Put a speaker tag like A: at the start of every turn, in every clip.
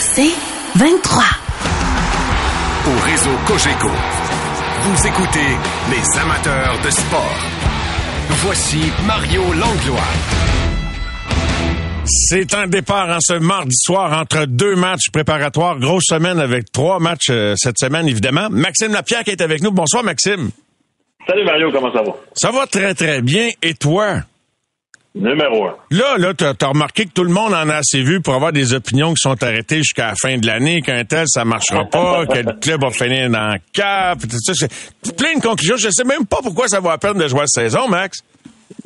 A: C'est 23.
B: Au réseau Cogeco, vous écoutez les amateurs de sport. Voici Mario Langlois.
C: C'est un départ en ce mardi soir entre deux matchs préparatoires. Grosse semaine avec trois matchs euh, cette semaine, évidemment. Maxime Lapierre qui est avec nous. Bonsoir, Maxime.
D: Salut Mario, comment ça va?
C: Ça va très, très bien. Et toi?
D: Numéro un.
C: Là, là, t'as as remarqué que tout le monde en a assez vu pour avoir des opinions qui sont arrêtées jusqu'à la fin de l'année, qu'un tel, ça marchera pas, que le club va finir dans le cap, tout ça. C'est plein de conclusions. Je sais même pas pourquoi ça vaut la peine de jouer cette saison, Max.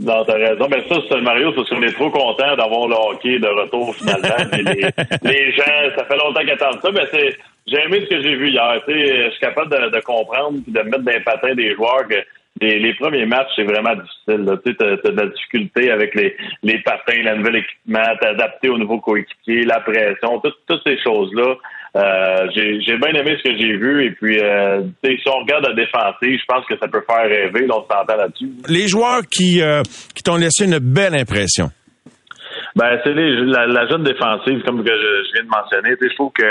D: Non, t'as raison. Mais ça, c'est Mario, parce qu'on est trop content d'avoir le hockey de retour finalement. les, les, gens, ça fait longtemps qu'ils attendent ça, mais c'est. J'ai aimé ce que j'ai vu hier. je suis capable de, de comprendre et de mettre dans les patins des joueurs que les, les, premiers matchs, c'est vraiment difficile. Tu sais, as, de la difficulté avec les, les patins, le nouvel équipement, t'adapter aux nouveaux coéquipiers, la pression, toutes ces choses-là. Euh, j'ai bien aimé ce que j'ai vu et puis euh, si on regarde la défensive, je pense que ça peut faire rêver. on s'entend là-dessus.
C: Les joueurs qui, euh, qui t'ont laissé une belle impression?
D: Ben, c'est la, la, jeune défensive, comme que je, viens de mentionner. Je trouve que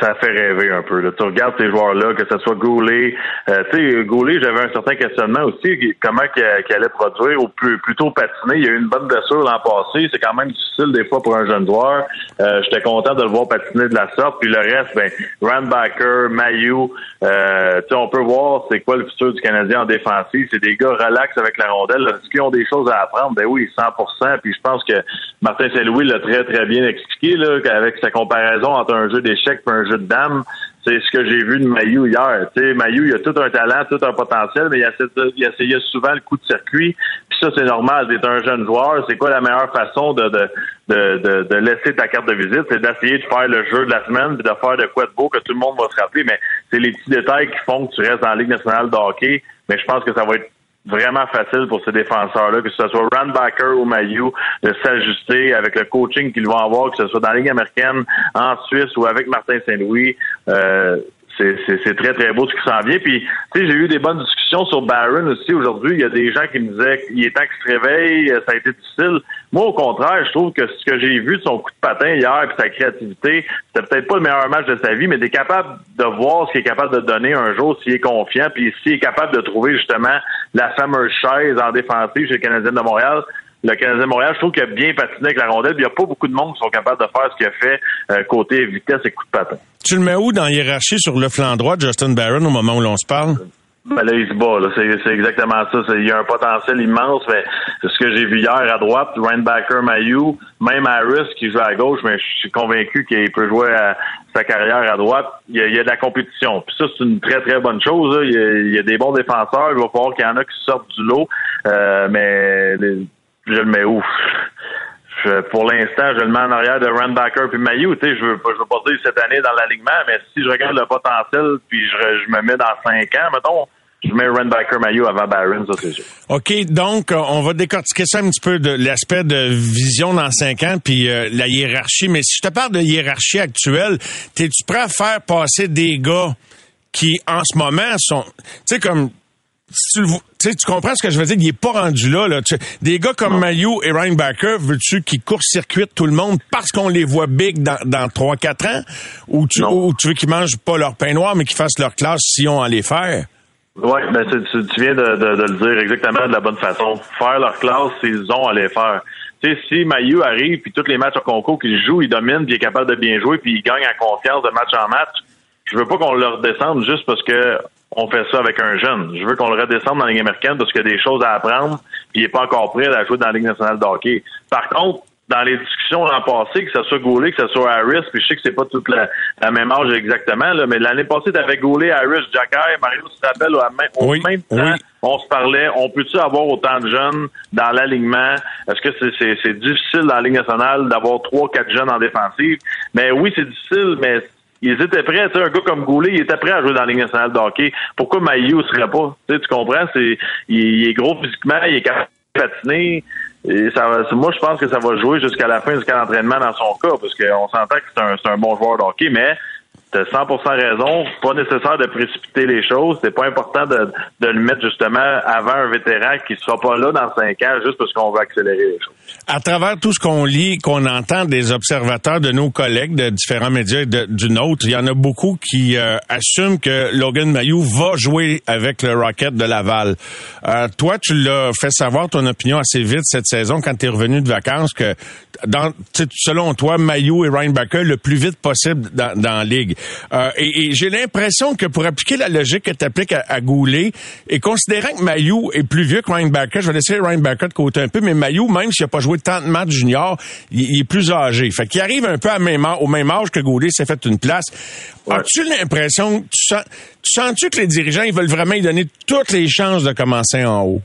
D: ça fait rêver un peu. Là. Tu regardes ces joueurs-là, que ce soit Goulet. Euh, tu sais, Goulet, j'avais un certain questionnement aussi, comment qu'il allait produire ou plus, plutôt patiner. Il y a eu une bonne blessure l'an passé. C'est quand même difficile des fois pour un jeune joueur. Euh, J'étais content de le voir patiner de la sorte. Puis le reste, ben, Randbacker, Mayu, euh, on peut voir c'est quoi le futur du Canadien en défensive. C'est des gars relax avec la rondelle. Est-ce qu'ils ont des choses à apprendre? Ben oui, 100% Puis je pense que Martin Saint-Louis l'a très, très bien expliqué là, avec sa comparaison entre un jeu d'échecs et un jeu de. C'est ce que j'ai vu de Mayu hier. Tu sais, Mayu, il a tout un talent, tout un potentiel, mais il, a, il essayait souvent le coup de circuit. Puis ça, c'est normal. D'être un jeune joueur. C'est quoi la meilleure façon de, de, de, de, laisser ta carte de visite? C'est d'essayer de faire le jeu de la semaine puis de faire de quoi de beau que tout le monde va se rappeler. Mais c'est les petits détails qui font que tu restes la Ligue nationale de hockey. Mais je pense que ça va être vraiment facile pour ces défenseurs-là, que ce soit Randbacker ou Mayu, de s'ajuster avec le coaching qu'ils vont avoir, que ce soit dans la Ligue américaine, en Suisse ou avec Martin Saint-Louis. Euh, c'est très, très beau ce qui s'en vient. Puis, tu sais, j'ai eu des bonnes discussions sur Barron aussi aujourd'hui. Il y a des gens qui me disaient qu'il est temps qu'il se réveille, ça a été difficile. Moi, au contraire, je trouve que ce que j'ai vu de son coup de patin hier puis sa créativité, c'était peut-être pas le meilleur match de sa vie, mais est capable de voir ce qu'il est capable de donner un jour s'il est confiant, puis s'il est capable de trouver justement la fameuse chaise en défensive chez le Canadien de Montréal le Canadien de Montréal, je trouve qu'il a bien patiné avec la rondelle. Il n'y a pas beaucoup de monde qui sont capables de faire ce qu'il a fait euh, côté vitesse et coup de patin.
C: Tu le mets où dans la hiérarchie sur le flanc droit de Justin Barron au moment où l'on se parle?
D: Ben là, il se bat, C'est, exactement ça. il y a un potentiel immense, mais c'est ce que j'ai vu hier à droite, Randbacker Mayu, même Harris qui joue à gauche, mais je suis convaincu qu'il peut jouer sa carrière à droite. Il y a, de la compétition. Puis ça, c'est une très, très bonne chose. Il, y a, des bons défenseurs. Il va falloir qu'il y en a qui sortent du lot. Euh, mais je le mets où? Pour l'instant, je le mets en arrière de Randbacker puis Mayu. Tu sais, je veux, je veux pas dire cette année dans l'alignement, mais si je regarde le potentiel puis je, me mets dans cinq ans, mettons, je mets Randbacker Mayu avant Barron, ça c'est sûr.
C: OK, donc euh, on va décortiquer ça un petit peu de l'aspect de vision dans cinq ans puis euh, la hiérarchie. Mais si je te parle de hiérarchie actuelle, t'es-tu prêt à faire passer des gars qui en ce moment sont, tu sais comme tu, tu comprends ce que je veux dire? Il est pas rendu là. là. des gars comme Mayu et Ryan Backer, veux-tu qu'ils court-circuitent tout le monde parce qu'on les voit big dans, dans 3-4 ans? Ou tu, ou tu veux qu'ils mangent pas leur pain noir, mais qu'ils fassent leur classe si on à les faire?
D: Oui, ben, tu, viens de, de, le dire exactement de la bonne façon. Faire leur classe, ils ont à les faire. Tu sais, si Mayu arrive, puis tous les matchs au concours qu'il joue, il domine, puis il est capable de bien jouer, puis il gagne en confiance de match en match, je veux pas qu'on le redescende juste parce que on fait ça avec un jeune. Je veux qu'on le redescende dans la Ligue américaine parce qu'il y a des choses à apprendre, puis il n'est pas encore prêt à jouer dans la Ligue nationale de hockey. Par contre, dans les discussions l'an passé, que ce soit Goulet, que ce soit Harris, puis je sais que c'est pas toute la, même âge exactement, là, mais l'année passée, avec Goulet, Harris, Jacky, Mario se rappelle au même temps, on se parlait, on peut-tu avoir autant de jeunes dans l'alignement? Est-ce que c'est difficile dans la Ligue nationale d'avoir trois, quatre jeunes en défensive? Mais oui, c'est difficile, mais ils étaient prêts. Tu sais, un gars comme Goulet, il était prêt à jouer dans la Ligue nationale de hockey. Pourquoi Maillot serait pas? Tu, sais, tu comprends? C'est, il, est gros physiquement, il est capable de patiner. Et ça, moi, je pense que ça va jouer jusqu'à la fin, jusqu'à l'entraînement dans son cas, parce qu'on s'entend que c'est un, c'est un bon joueur de hockey, mais T'as 100% raison. Pas nécessaire de précipiter les choses. C'est pas important de, de le mettre justement avant un vétéran qui sera pas là dans cinq ans juste parce qu'on veut accélérer les choses.
C: à travers tout ce qu'on lit, qu'on entend des observateurs de nos collègues de différents médias et du nôtre, il y en a beaucoup qui euh, assument que Logan Mayou va jouer avec le Rocket de Laval. Euh, toi, tu l'as fait savoir ton opinion assez vite cette saison quand tu es revenu de vacances que dans, selon toi, Mayou et Ryan Baker le plus vite possible dans, dans la ligue. Euh, et, j'ai l'impression que pour appliquer la logique que tu appliques à, à, Goulet, et considérant que Mayou est plus vieux que Ryan Baker, je vais laisser Ryan Baker de côté un peu, mais Mayou, même s'il n'a pas joué tant de matchs junior, il, est plus âgé. Fait qu'il arrive un peu à même, au même âge que Goulet s'est fait une place. As-tu l'impression, tu sens, tu sens-tu que les dirigeants, ils veulent vraiment lui donner toutes les chances de commencer en haut?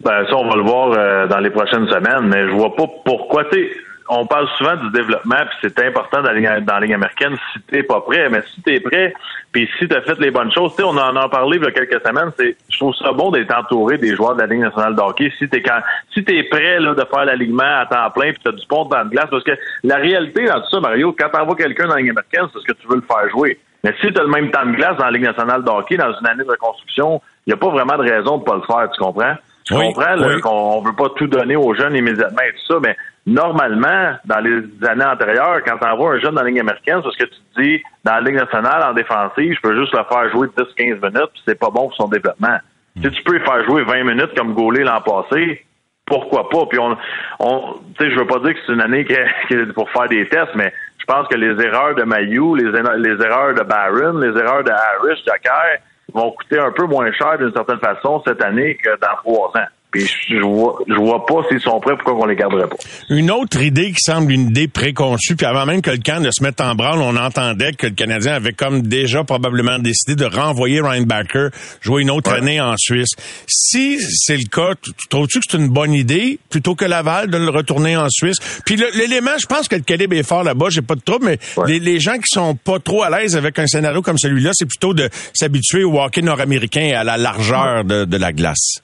D: Ben, ça, on va le voir euh, dans les prochaines semaines, mais je vois pas pourquoi. Tu on parle souvent du développement, puis c'est important dans la, ligne, dans la américaine si t'es pas prêt. Mais si t'es prêt, puis si t'as fait les bonnes choses, tu sais, on en a parlé il y a quelques semaines, c'est je trouve ça bon d'être entouré des joueurs de la Ligue nationale de hockey. Si t'es quand si t'es prêt là, de faire l'alignement à temps plein, puis t'as du pont dans le glace, parce que la réalité dans tout ça, Mario, quand t'envoies quelqu'un dans la Ligue américaine, c'est ce que tu veux le faire jouer. Mais si tu as le même temps de glace dans la Ligue nationale de hockey, dans une année de reconstruction, il n'y a pas vraiment de raison de pas le faire, tu comprends? Tu comprends qu'on veut pas tout donner aux jeunes immédiatement et tout ça, mais normalement, dans les années antérieures, quand tu envoies un jeune dans la ligne américaine, c'est ce que tu te dis, dans la Ligue nationale, en défensive, je peux juste le faire jouer 10-15 minutes, puis c'est pas bon pour son développement. Hmm. Si tu peux le faire jouer 20 minutes comme Gaulet l'an passé, pourquoi pas? Puis on, on tu sais, je veux pas dire que c'est une année qui est, pour faire des tests, mais je pense que les erreurs de Mayou, les, les erreurs de Barron, les erreurs de Harris, Jacquer, vont coûter un peu moins cher d'une certaine façon cette année que dans trois ans. Puis je vois, je vois pas s'ils sont prêts, pourquoi on les garderait pas.
C: Une autre idée qui semble une idée préconçue, puis avant même que le camp ne se mette en branle, on entendait que le Canadien avait comme déjà probablement décidé de renvoyer Ryan Backer jouer une autre année en Suisse. Si c'est le cas, tu, trouves-tu que c'est une bonne idée, plutôt que Laval, de le retourner en Suisse? Puis l'élément, je pense que le calibre est fort là-bas, j'ai pas de trouble, mais les, gens qui sont pas trop à l'aise avec un scénario comme celui-là, c'est plutôt de s'habituer au hockey nord-américain et à la largeur de la glace.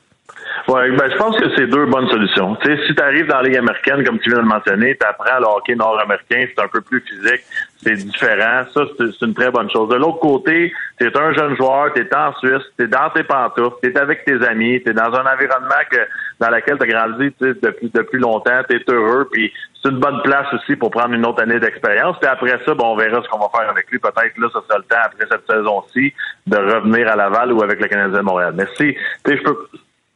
D: Oui, ben, je pense que c'est deux bonnes solutions. Tu sais, si tu arrives dans la Ligue américaine, comme tu viens de le mentionner, tu apprends le hockey nord-américain, c'est un peu plus physique, c'est différent. Ça, c'est une très bonne chose. De l'autre côté, tu es un jeune joueur, tu es en Suisse, tu es dans tes pantoufles, tu es avec tes amis, tu es dans un environnement que dans lequel tu as grandi depuis, depuis longtemps, tu es heureux, puis c'est une bonne place aussi pour prendre une autre année d'expérience. Puis après ça, bon, on verra ce qu'on va faire avec lui. Peut-être là, ça sera le temps, après cette saison-ci, de revenir à Laval ou avec le Canadien de Montréal. Mais si, tu sais, je peux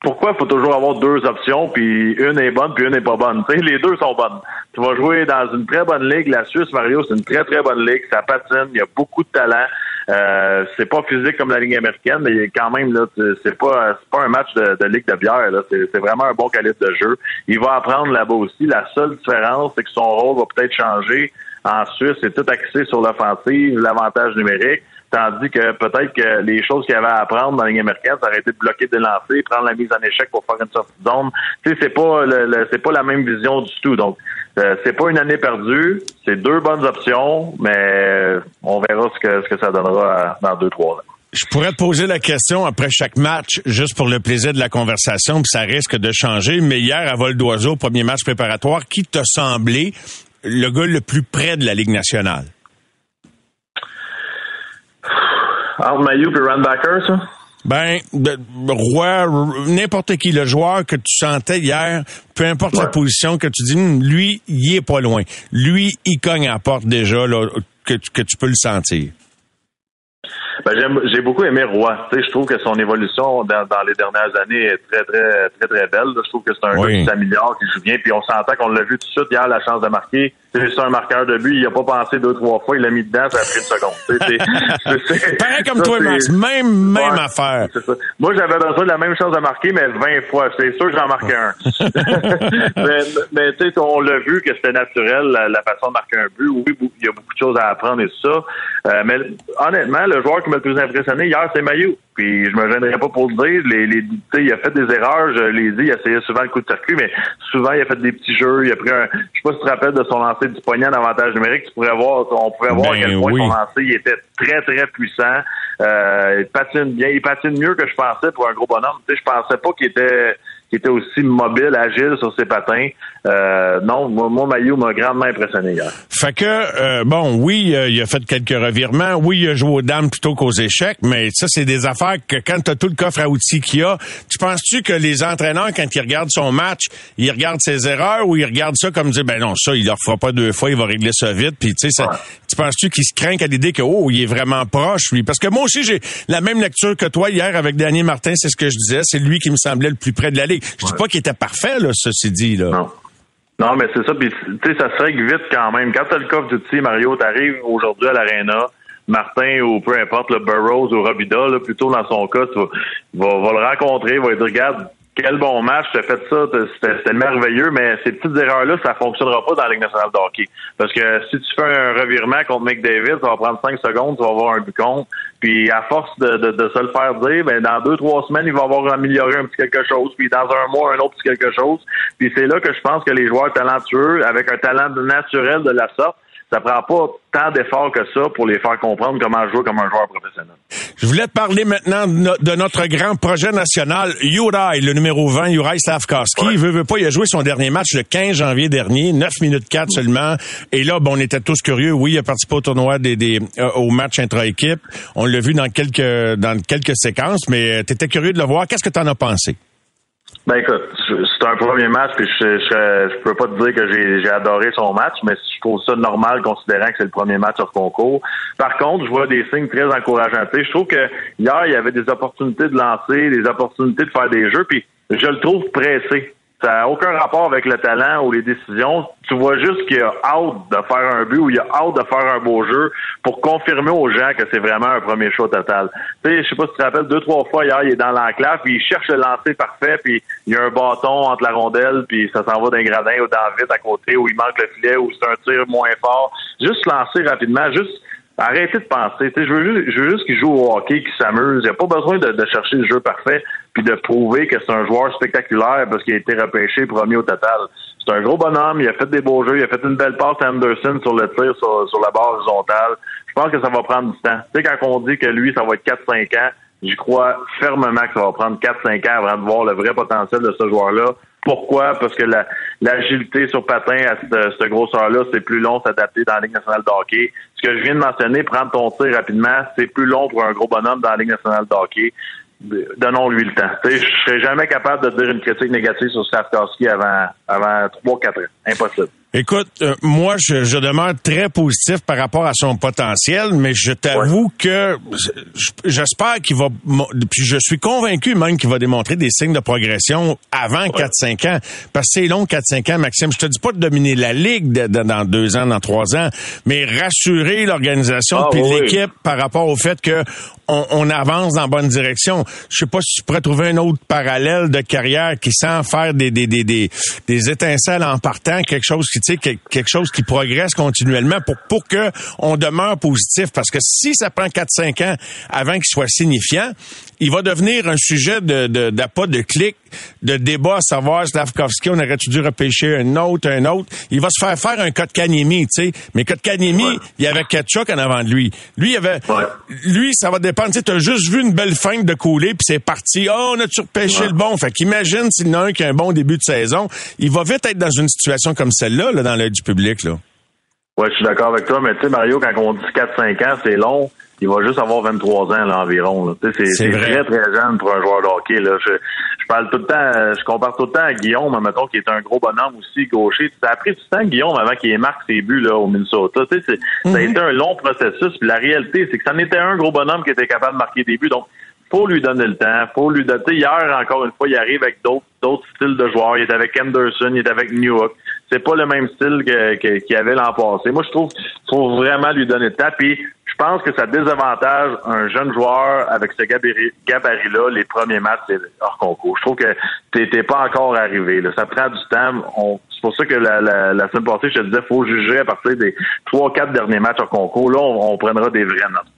D: pourquoi? Il faut toujours avoir deux options, puis une est bonne, puis une n'est pas bonne. sais, les deux sont bonnes. Tu vas jouer dans une très bonne ligue. La Suisse, Mario, c'est une très, très bonne ligue. Ça patine, il y a beaucoup de talent. Euh, c'est pas physique comme la ligue américaine, mais quand même, là, c'est pas c'est pas un match de, ligue de bière. Là. C'est, c'est vraiment un bon calibre de jeu. Il va apprendre là-bas aussi. La seule différence, c'est que son rôle va peut-être changer. En Suisse, c'est tout axé sur l'offensive, l'avantage numérique. Tandis que peut-être que les choses qu'il y avait à apprendre dans la américaine, ça aurait été de bloquer des lancers, prendre la mise en échec pour faire une sortie de zone. Tu sais, c'est pas le, c'est pas la même vision du tout. Donc, euh, c'est pas une année perdue. C'est deux bonnes options, mais on verra ce que ce que ça donnera dans deux trois ans.
C: Je pourrais te poser la question après chaque match, juste pour le plaisir de la conversation, puis ça risque de changer. Mais hier, à vol d'oiseau, premier match préparatoire, qui t'a semblé le gars le plus près de la Ligue nationale?
D: Entre Mayou et Runbacker, ça?
C: Ben, Roi, n'importe qui, le joueur que tu sentais hier, peu importe la position que tu dis, hmm, lui, il est pas loin. Lui, il cogne à la porte déjà, là, que, que tu peux le sentir.
D: Ben, j'ai beaucoup aimé Roy. Tu sais, je trouve que son évolution dans, dans, les dernières années est très, très, très, très belle. Je trouve que c'est un oui. gars qui s'améliore, qui joue bien. Puis on s'entend qu'on l'a vu tout de suite hier, la chance de marquer. C'est un marqueur de but. Il a pas pensé deux, trois fois. Il l'a mis dedans, ça a pris une seconde.
C: C'est, Pareil comme toi, Max. Même, même affaire.
D: Moi, j'avais besoin de la même chose de marquer, mais 20 fois. C'est sûr que j'en marquais un. mais, mais tu sais, on l'a vu que c'était naturel, la, façon de marquer un but. Oui, il y a beaucoup de choses à apprendre et tout ça. Euh, mais honnêtement, le joueur qui m'a le plus impressionné hier, c'est Mayu. Puis je me gênerais pas pour le dire. Les, les, il a fait des erreurs, je l'ai dit, il a essayé souvent le coup de circuit, mais souvent il a fait des petits jeux. Il a pris un. Je sais pas si tu te rappelles de son lancer du poignet d'avantage numérique. Tu pourrais voir, on pourrait voir à quel ben point son lancer il était très, très puissant. Euh, il patine bien. Il patine mieux que je pensais pour un gros bonhomme. Tu sais, je pensais pas qu'il était qui était aussi mobile, agile sur ses patins. Euh, non, moi, moi Maillot m'a grandement impressionné hier.
C: Fait que, euh, bon, oui, il a fait quelques revirements. Oui, il a joué aux dames plutôt qu'aux échecs, mais ça, c'est des affaires que quand tu as tout le coffre à outils qu'il y a, tu penses-tu que les entraîneurs, quand ils regardent son match, ils regardent ses erreurs ou ils regardent ça comme dire, ben non, ça, il leur fera pas deux fois, il va régler ça vite. Puis, tu sais, tu penses-tu qu'ils se craignent à l'idée que, oh, il est vraiment proche, lui? Parce que moi aussi, j'ai la même lecture que toi hier avec Daniel Martin, c'est ce que je disais. C'est lui qui me semblait le plus près de la ligue. Je dis pas qu'il était parfait, là, ceci dit, là.
D: Non. Non, mais c'est ça. Puis, tu sais, ça se règle vite quand même. Quand t'as le coffre d'outils, Mario, t'arrives aujourd'hui à l'Arena, Martin ou peu importe, le Burroughs ou Robida, là, plutôt dans son cas, tu vas, va, le rencontrer, va dire, regarde, quel bon match, tu as fait ça, c'était merveilleux, mais ces petites erreurs-là, ça fonctionnera pas dans la Ligue nationale de hockey. Parce que si tu fais un revirement contre McDavid, ça va prendre cinq secondes, tu vas avoir un but contre. Puis à force de, de, se le faire dire, ben dans deux, trois semaines, il va avoir amélioré un petit quelque chose, puis dans un mois, un autre petit quelque chose. Puis c'est là que je pense que les joueurs talentueux, avec un talent naturel de la sorte, ça prend pas tant d'efforts que ça pour les faire comprendre comment jouer comme un joueur professionnel.
C: Je voulais te parler maintenant de notre grand projet national, Uri, le numéro 20, Uri Stavkowski. Il veut, veut pas, il a joué son dernier match le 15 janvier dernier, 9 minutes 4 seulement. Et là, bon, on était tous curieux. Oui, il a participé au tournoi des, des euh, au match intra-équipe. On l'a vu dans quelques, dans quelques séquences, mais euh, tu étais curieux de le voir. Qu'est-ce que tu en as pensé?
D: Ben écoute, c'est un premier match, puis je, je, je peux pas te dire que j'ai adoré son match, mais je trouve ça normal considérant que c'est le premier match hors concours. Par contre, je vois des signes très encourageants. je trouve que hier, il y avait des opportunités de lancer, des opportunités de faire des jeux, puis je le trouve pressé. Ça n'a aucun rapport avec le talent ou les décisions. Tu vois juste qu'il a hâte de faire un but ou il a hâte de faire un beau jeu pour confirmer aux gens que c'est vraiment un premier show total. Tu sais, je sais pas si tu te rappelles, deux, trois fois hier, il est dans l'enclave, puis il cherche le lancer parfait, puis il y a un bâton entre la rondelle, puis ça s'en va d'un gradin ou dans vite à côté, où il manque le filet, ou c'est un tir moins fort. Juste lancer rapidement, juste Arrêtez de penser. je veux juste, juste qu'il joue au hockey, qu'il s'amuse. Il n'y a pas besoin de, chercher le jeu parfait puis de prouver que c'est un joueur spectaculaire parce qu'il a été repêché premier au total. C'est un gros bonhomme. Il a fait des beaux jeux. Il a fait une belle passe à Anderson sur le tir sur, la barre horizontale. Je pense que ça va prendre du temps. Tu sais, quand on dit que lui, ça va être 4-5 ans, j'y crois fermement que ça va prendre 4-5 ans avant de voir le vrai potentiel de ce joueur-là. Pourquoi? Parce que l'agilité sur patin à cette, grosseur-là, c'est plus long s'adapter dans la Ligue nationale de hockey. Ce que je viens de mentionner, prendre ton tir rapidement, c'est plus long pour un gros bonhomme dans la Ligue nationale de hockey. Donnons-lui le temps. Je serais jamais capable de dire une critique négative sur Slavkowski avant, avant 3-4 ans. Impossible.
C: Écoute, euh, moi, je, je, demeure très positif par rapport à son potentiel, mais je t'avoue que j'espère qu'il va, puis je suis convaincu même qu'il va démontrer des signes de progression avant 4-5 ans. Parce que c'est long, 4-5 ans, Maxime. Je te dis pas de dominer la Ligue dans deux ans, dans trois ans, mais rassurer l'organisation ah, puis l'équipe par rapport au fait que on, on, avance dans la bonne direction. Je sais pas si tu pourrais trouver un autre parallèle de carrière qui sent faire des, des, des, des, des étincelles en partant, quelque chose qui quelque chose qui progresse continuellement pour, pour que on demeure positif. Parce que si ça prend 4-5 ans avant qu'il soit signifiant, il va devenir un sujet de, de, d'appât de clic, de débat à savoir Slavkovski, on aurait dû repêcher un autre, un autre? Il va se faire faire un code Kanemi, tu sais. Mais code Kanemi, il y avait Ketchuk en avant de lui. Lui, il avait, lui, ça va dépendre. Tu as juste vu une belle fin de couler, puis c'est parti. Oh, on a-tu repêché le bon? Fait qu'imagine s'il y en a un qui a un bon début de saison. Il va vite être dans une situation comme celle-là, là, dans l'œil du public, là.
D: Ouais, je suis d'accord avec toi, mais tu sais, Mario, quand on dit 4-5 ans, c'est long il va juste avoir 23 ans là, environ. C'est très, très jeune pour un joueur de hockey. Là. Je, je parle tout le temps, je compare tout le temps à Guillaume, mettons, qui est un gros bonhomme aussi, gaucher. Ça a pris du temps, Guillaume, avant qu'il marque ses buts là, au Minnesota. Ça a mhm. été un long processus. Puis la réalité, c'est que ça n'était un gros bonhomme qui était capable de marquer des buts. Donc, faut lui donner le temps. Faut lui donner. Hier, encore une fois, il arrive avec d'autres d'autres styles de joueurs. Il est avec Anderson, il est avec Newhook. C'est pas le même style qu'il que, avait l'an passé. Moi, je trouve qu'il faut vraiment lui donner le temps. Puis je pense que ça désavantage un jeune joueur avec ce gabarit-là, les premiers matchs hors concours. Je trouve que t'es pas encore arrivé. Ça prend du temps. C'est pour ça que la, la, semaine passée, je te disais, faut juger à partir des trois, quatre derniers matchs hors concours. Là, on, prendra des vrais notes.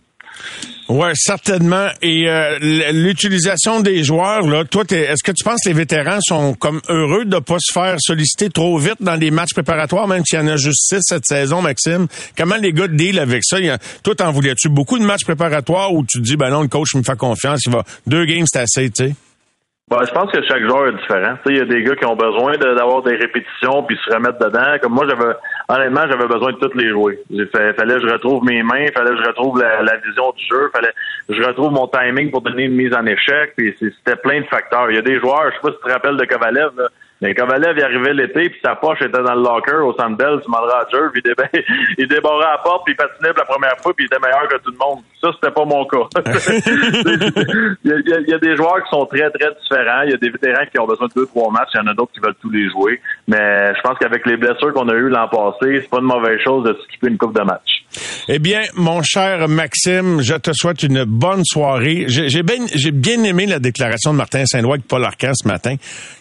C: Ouais, certainement. Et euh, l'utilisation des joueurs, là, toi, est-ce que tu penses que les vétérans sont comme heureux de pas se faire solliciter trop vite dans les matchs préparatoires, même s'il y en a juste six cette saison, Maxime? Comment les gars deal avec ça? Y toi, t'en voulais-tu beaucoup de matchs préparatoires où tu te dis, ben non, le coach me fait confiance, il va deux games, c'est assez, tu sais?
D: Bon, je pense que chaque joueur est différent. Il y a des gars qui ont besoin d'avoir des répétitions puis se remettre dedans. Comme moi, j'avais honnêtement, j'avais besoin de toutes les jouer. Il fallait que je retrouve mes mains, fallait que je retrouve la, vision du jeu, fallait que je retrouve mon timing pour donner une mise en échec. Puis c'était plein de facteurs. Il y a des joueurs, je sais pas si tu te rappelles de Kovalev, là, mais Kovalev, il arrivait l'été, puis sa poche était dans le locker au Sandbell du Roger, puis il, il débarrait à la porte, puis il patinait pour la première fois, puis il était meilleur que tout le monde. Ça, c'était pas mon cas. il, y a, des joueurs qui sont très, très différents. Il y a des vétérans qui ont besoin de deux, trois matchs. Il y en a d'autres qui veulent tous les jouer. Mais je pense qu'avec les blessures qu'on a eues l'an passé, c'est pas une mauvaise chose de s'occuper une coupe de match.
C: Eh bien, mon cher Maxime, je te souhaite une bonne soirée. J'ai bien, j'ai bien aimé la déclaration de Martin Saint-Louis avec Paul Arcand ce matin,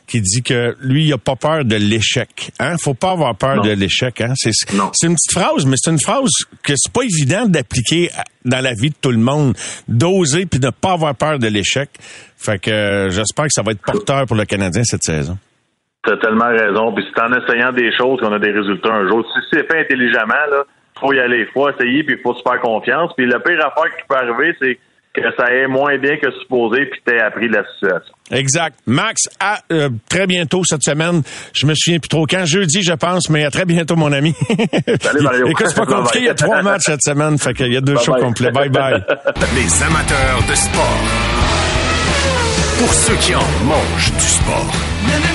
C: qui dit que lui, il a pas peur de l'échec. Hein? Faut pas avoir peur de l'échec. Hein? C'est, une petite phrase, mais c'est une phrase que c'est pas évident d'appliquer dans la vie de tout le monde. D'oser puis de pas avoir peur de l'échec. Fait que euh, j'espère que ça va être porteur pour le Canadien cette saison.
D: T'as tellement raison. Puis c'est en essayant des choses qu'on a des résultats un jour. Si c'est fait intelligemment, là, faut y aller. Faut essayer, puis il faut se faire confiance. Puis la pire affaire qui peut arriver, c'est que ça ait moins bien que supposé, puis t'aies appris la situation.
C: Exact. Max, à euh, très bientôt cette semaine. Je me souviens plus trop quand. Jeudi, je pense, mais à très bientôt, mon ami.
D: Salut, Mario.
C: Écoute, c'est pas compliqué. Il y a trois matchs cette semaine. Fait qu'il y a deux shows complets. Bye bye.
B: Les amateurs de sport. Pour ceux qui en mangent du sport.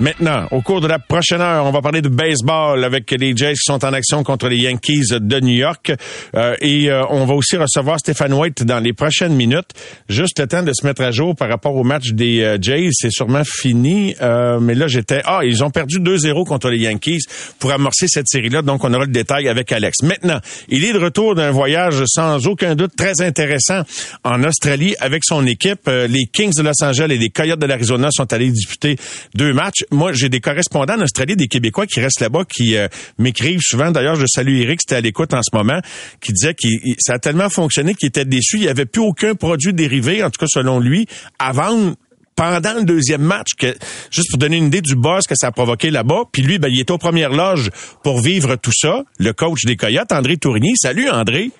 C: Maintenant, au cours de la prochaine heure, on va parler de baseball avec les Jays qui sont en action contre les Yankees de New York. Euh, et euh, on va aussi recevoir Stéphane White dans les prochaines minutes. Juste le temps de se mettre à jour par rapport au match des euh, Jays. C'est sûrement fini. mais là, j'étais... Ah, ils ont perdu 2-0 contre les Yankees pour amorcer cette série-là. Donc, on aura le détail avec Alex. Maintenant, il est de retour d'un voyage sans aucun doute très intéressant en Australie avec son équipe. les Kings de Los Angeles et les Coyotes de l'Arizona sont allés disputer deux matchs moi, j'ai des correspondants en Australie, des Québécois qui restent là-bas, qui euh, m'écrivent souvent. D'ailleurs, je salue Eric, c'était à l'écoute en ce moment, qui disait que ça a tellement fonctionné qu'il était déçu. Il n'y avait plus aucun produit dérivé, en tout cas selon lui, vendre pendant le deuxième match, que, juste pour donner une idée du boss que ça a provoqué là-bas. Puis lui, ben, il est aux premières loges pour vivre tout ça. Le coach des Coyotes, André Tourigny. Salut, André.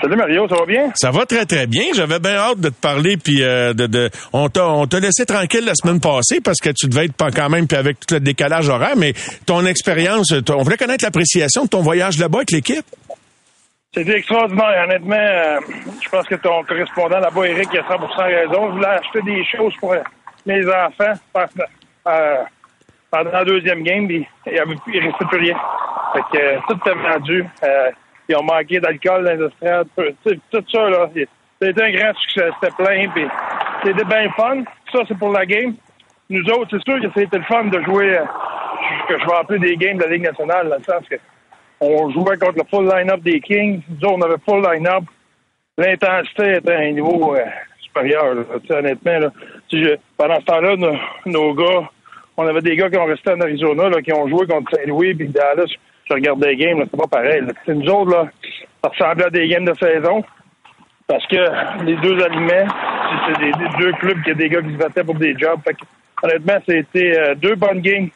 A: Salut Mario, ça va bien?
C: Ça va très très bien. J'avais bien hâte de te parler puis euh, de, de on t'a on t'a laissé tranquille la semaine passée parce que tu devais être pas quand même puis avec tout le décalage horaire, mais ton expérience, on voulait connaître l'appréciation de ton voyage là-bas avec l'équipe.
A: C'était extraordinaire, honnêtement. Euh, je pense que ton correspondant là-bas, Eric, il a 100% raison. Je voulais acheter des choses pour mes enfants euh, pendant la deuxième game, puis il ne restait plus rien. Fait que tout est vendu ils ont manqué d'alcool les Tout ça, là, c'était un grand succès. C'était plein, puis c'était bien fun. Ça, c'est pour la game. Nous autres, c'est sûr que c'était le fun de jouer, euh, que je vais appeler des games de la Ligue nationale, dans le sens que on jouait contre le full line-up des Kings. Nous autres, on avait full line-up. L'intensité était à un niveau euh, supérieur, honnêtement. Là. pendant ce temps-là, nos, gars, on avait des gars qui ont resté en Arizona, là, qui ont joué contre Saint-Louis puis Dallas je regarde des games, c'est pas pareil. C'est nous autres, là, ça ressemblait à des games de saison. Parce que les deux aliments, c'est des, deux clubs qui a des gars qui se battaient pour des jobs. Fait que, honnêtement, c'était euh, deux bonnes games.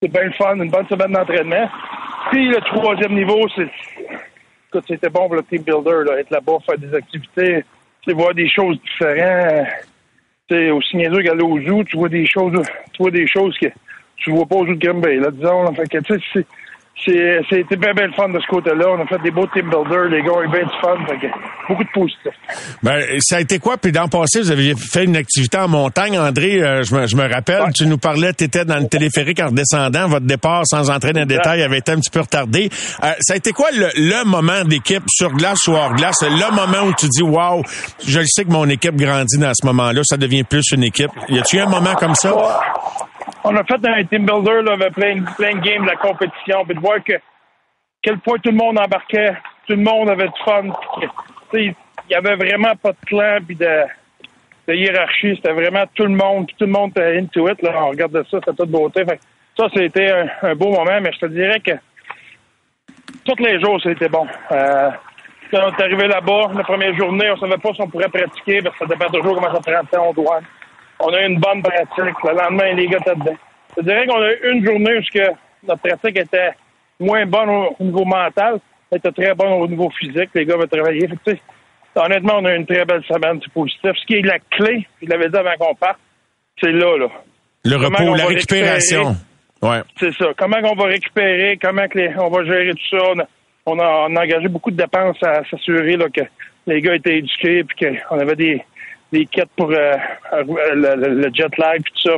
A: C'est bien le fun, une bonne semaine d'entraînement. Puis le troisième niveau, c'est. C'était bon pour le team builder, là, être là-bas, faire des activités, voir des choses différentes. sais, aussi niaiseux qu'aller au zoo, tu vois des choses, tu vois des choses que tu vois pas au zoo de Grimby, là, disons. Fait que, tu c'était bien, bien le fun de ce côté-là. On a fait des beaux team builders. Les gars ont eu bien du fun. beaucoup de positifs.
C: Ben, ça a été quoi? Puis dans le passé, vous aviez fait une activité en montagne. André, euh, je, me, je, me, rappelle, tu nous parlais, tu étais dans le téléphérique en redescendant. Votre départ, sans entrer dans les détails, avait été un petit peu retardé. Euh, ça a été quoi le, le moment d'équipe sur glace ou hors glace? Le moment où tu dis, wow, je sais que mon équipe grandit dans ce moment-là. Ça devient plus une équipe. Y a-tu un moment comme ça?
A: On a fait un team builder, là, avec plein, plein de games de la compétition, puis de voir que quel point tout le monde embarquait, tout le monde avait du fun. Il y avait vraiment pas de clan puis de, de hiérarchie. C'était vraiment tout le monde, tout le monde était into it. Là. On regardait ça, c'était toute beauté. Fait, ça, c'était un, beau moment, mais je te dirais que tous les jours, c'était bon. Euh, quand on est arrivé là-bas, la première journée, on savait pas si on pourrait pratiquer, parce que ça dépend toujours comment ça prend en douane on a eu une bonne pratique. Le lendemain, les gars étaient dedans. Je dirais qu'on a eu une journée où notre pratique était moins bonne au, niveau mental, elle était très bonne au niveau physique. Les gars avaient travaillé. Fait honnêtement, on a eu une très belle semaine, c'est positif. Ce qui est la clé, je l'avais dit avant qu'on parte, c'est là, là.
C: Le repos, la récupération. Ouais.
A: C'est ça. Comment on va récupérer, comment on va gérer tout ça? On a, engagé beaucoup de dépenses à s'assurer que les gars étaient éduqués et qu'on avait des, des kits pour euh, le, jet lag tout ça.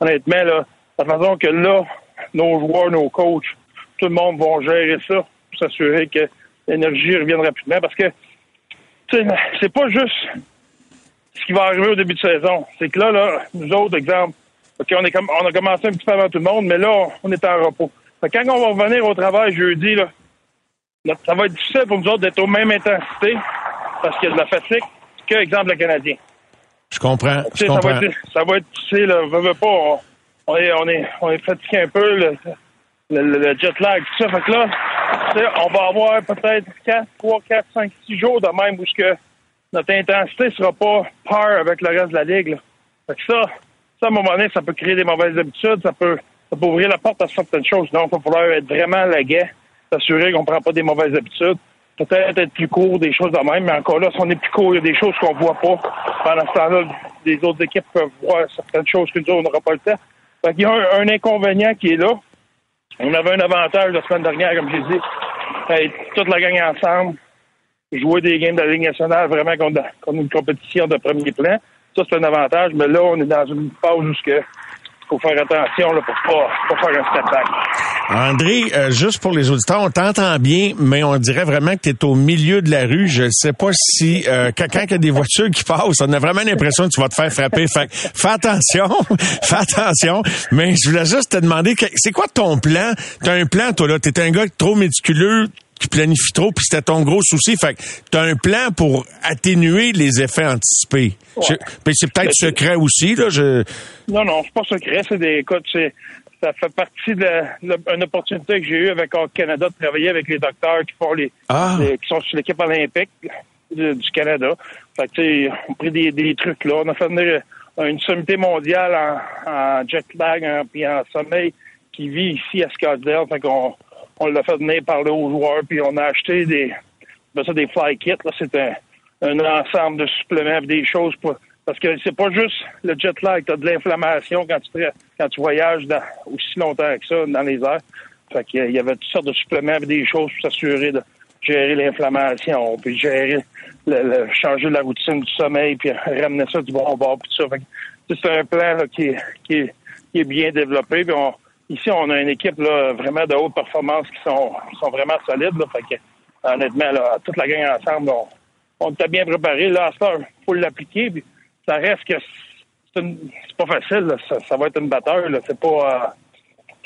A: honnêtement, là, la façon que là, nos joueurs, nos coachs, tout le monde vont gérer ça pour s'assurer que l'énergie revienne rapidement parce que c'est pas juste ce qui va arriver au début de saison. C'est que là, là, nous autres, exemple, OK, on, est comme, on a commencé un petit peu avant tout le monde, mais là, on est en repos. quand on va revenir au travail jeudi, là, ça va être difficile pour nous autres d'être aux mêmes intensités parce qu'il y a de la fatigue que, exemple, le Canadien.
C: Je comprends. Je comprends.
A: Ça, va être, ça va être difficile. veut pas, on, est, on, est, on est fatigué un peu, le, le, jet lag, tout ça. Fait que là, on va avoir peut-être 4, 3, 4, 5, 6 jours de même où que notre intensité sera pas peur avec le reste de la ligue. Là. Fait que ça, ça, à un moment donné, ça peut créer des mauvaises habitudes, ça peut, ça peut ouvrir la porte à certaines choses. Donc, il va falloir être vraiment la guet, s'assurer qu'on ne prend pas des mauvaises habitudes. Peut-être être plus court, des choses de même, mais encore là, si on est plus court, il y a des choses qu'on voit pas. Pendant ce temps-là, les autres équipes peuvent voir certaines choses que nous, on n'aura pas le temps. Fait qu'il y a un, inconvénient qui est là. On avait un avantage la semaine dernière, comme j'ai dit, être toute la gang ensemble, jouer des games de la Ligue nationale vraiment comme une compétition de premier plan. Ça, c'est un avantage, mais là, on est dans une phase où il faut faire attention là, pour pas, pas faire un step back.
C: André, euh, juste pour les auditeurs, on t'entend bien, mais on dirait vraiment que tu es au milieu de la rue. Je sais pas si euh, quelqu'un qui a des voitures qui passent, on a vraiment l'impression que tu vas te faire frapper. Fait, fais attention, fais attention. Mais je voulais juste te demander, c'est quoi ton plan? Tu as un plan, toi, là. Tu es un gars trop méticuleux, qui planifie trop, puis c'était ton gros souci. Fait que t'as un plan pour atténuer les effets anticipés. Ouais. C'est peut-être secret aussi, là. Je...
A: Non, non, c'est pas secret. C'est des, écoute, c'est, ça fait partie d'une opportunité que j'ai eue avec le Canada de travailler avec les docteurs qui font les, ah. qui sont sur l'équipe olympique du, Canada. Fait que, on a pris des, des, trucs là. On a fait venir une sommité mondiale en, en jet lag puis en sommeil qui vit ici à Scottsdale. Fait qu'on on l'a fait venir parler aux joueurs, puis on a acheté des, ben ça, des fly kits. Là, c'est un, ensemble de suppléments, des choses pour, parce que c'est pas juste le jet lag, t'as de l'inflammation quand tu quand tu voyages aussi longtemps que ça dans les airs. Fait qu'il y avait toutes sortes de suppléments, des choses pour s'assurer de gérer l'inflammation, puis gérer le, changer la routine du sommeil, puis ramener ça du bon bord, puis tout ça. c'est un plan qui, est, bien développé. Ici, on a une équipe vraiment de haute performance qui sont, vraiment solides. Fait que, honnêtement, toute la gang ensemble, on, on était bien préparé. Là, à il faut l'appliquer. Ça reste que c'est pas facile. Ça, ça, va être une batteur. C'est pas. Euh,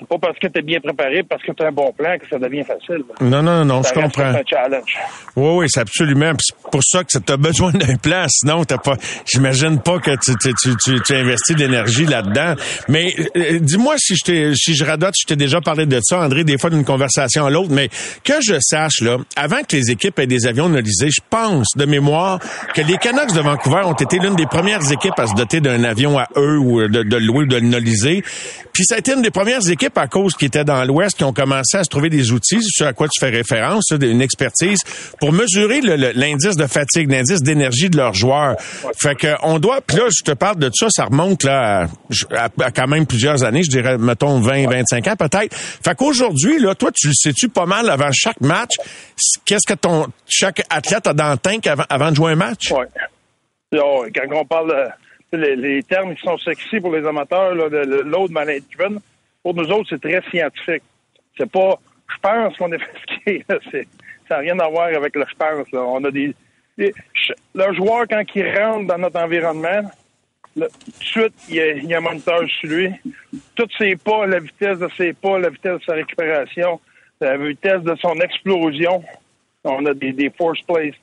A: c'est pas parce que tu es bien préparé, parce que tu as un bon plan que ça devient facile.
C: Non, non, non, je comprends.
A: C'est un challenge.
C: Oui, oui, c'est absolument. C'est pour ça que tu as besoin d'un plan. Sinon, t'as pas. J'imagine pas que tu, tu, tu, tu investis de l'énergie là-dedans. Mais euh, dis-moi si je si je radote, je t'ai déjà parlé de ça, André, des fois d'une conversation à l'autre. Mais que je sache là, avant que les équipes aient des avions nolisés, je pense de mémoire que les Canucks de Vancouver ont été l'une des premières équipes à se doter d'un avion à eux ou de, de louer ou de le noliser. Puis ça a été une des premières équipes à cause qui étaient dans l'Ouest qui ont commencé à se trouver des outils, sur à quoi tu fais référence, une expertise, pour mesurer l'indice de fatigue, l'indice d'énergie de leurs joueurs. Fait que on doit, puis là, je te parle de ça, ça remonte là à, quand même plusieurs années, je dirais, mettons 20, 25 ans peut-être. Fait qu'aujourd'hui, là, toi, tu le sais-tu pas mal avant chaque match, qu'est-ce que ton chaque athlète a dans le tank avant, de jouer un match?
A: Oui. Quand on parle de les, termes qui sont sexy pour les amateurs, là, de, load management, pour nous autres, c'est très scientifique. C'est pas, je pense qu'on est fatigué. ça n'a rien à voir avec le je pense. On a des, le joueur, quand il rentre dans notre environnement, tout de suite, il y, a, un moniteur sur lui. Tous ses pas, la vitesse de ses pas, la vitesse de sa récupération, la vitesse de son explosion. On a des, des force plate,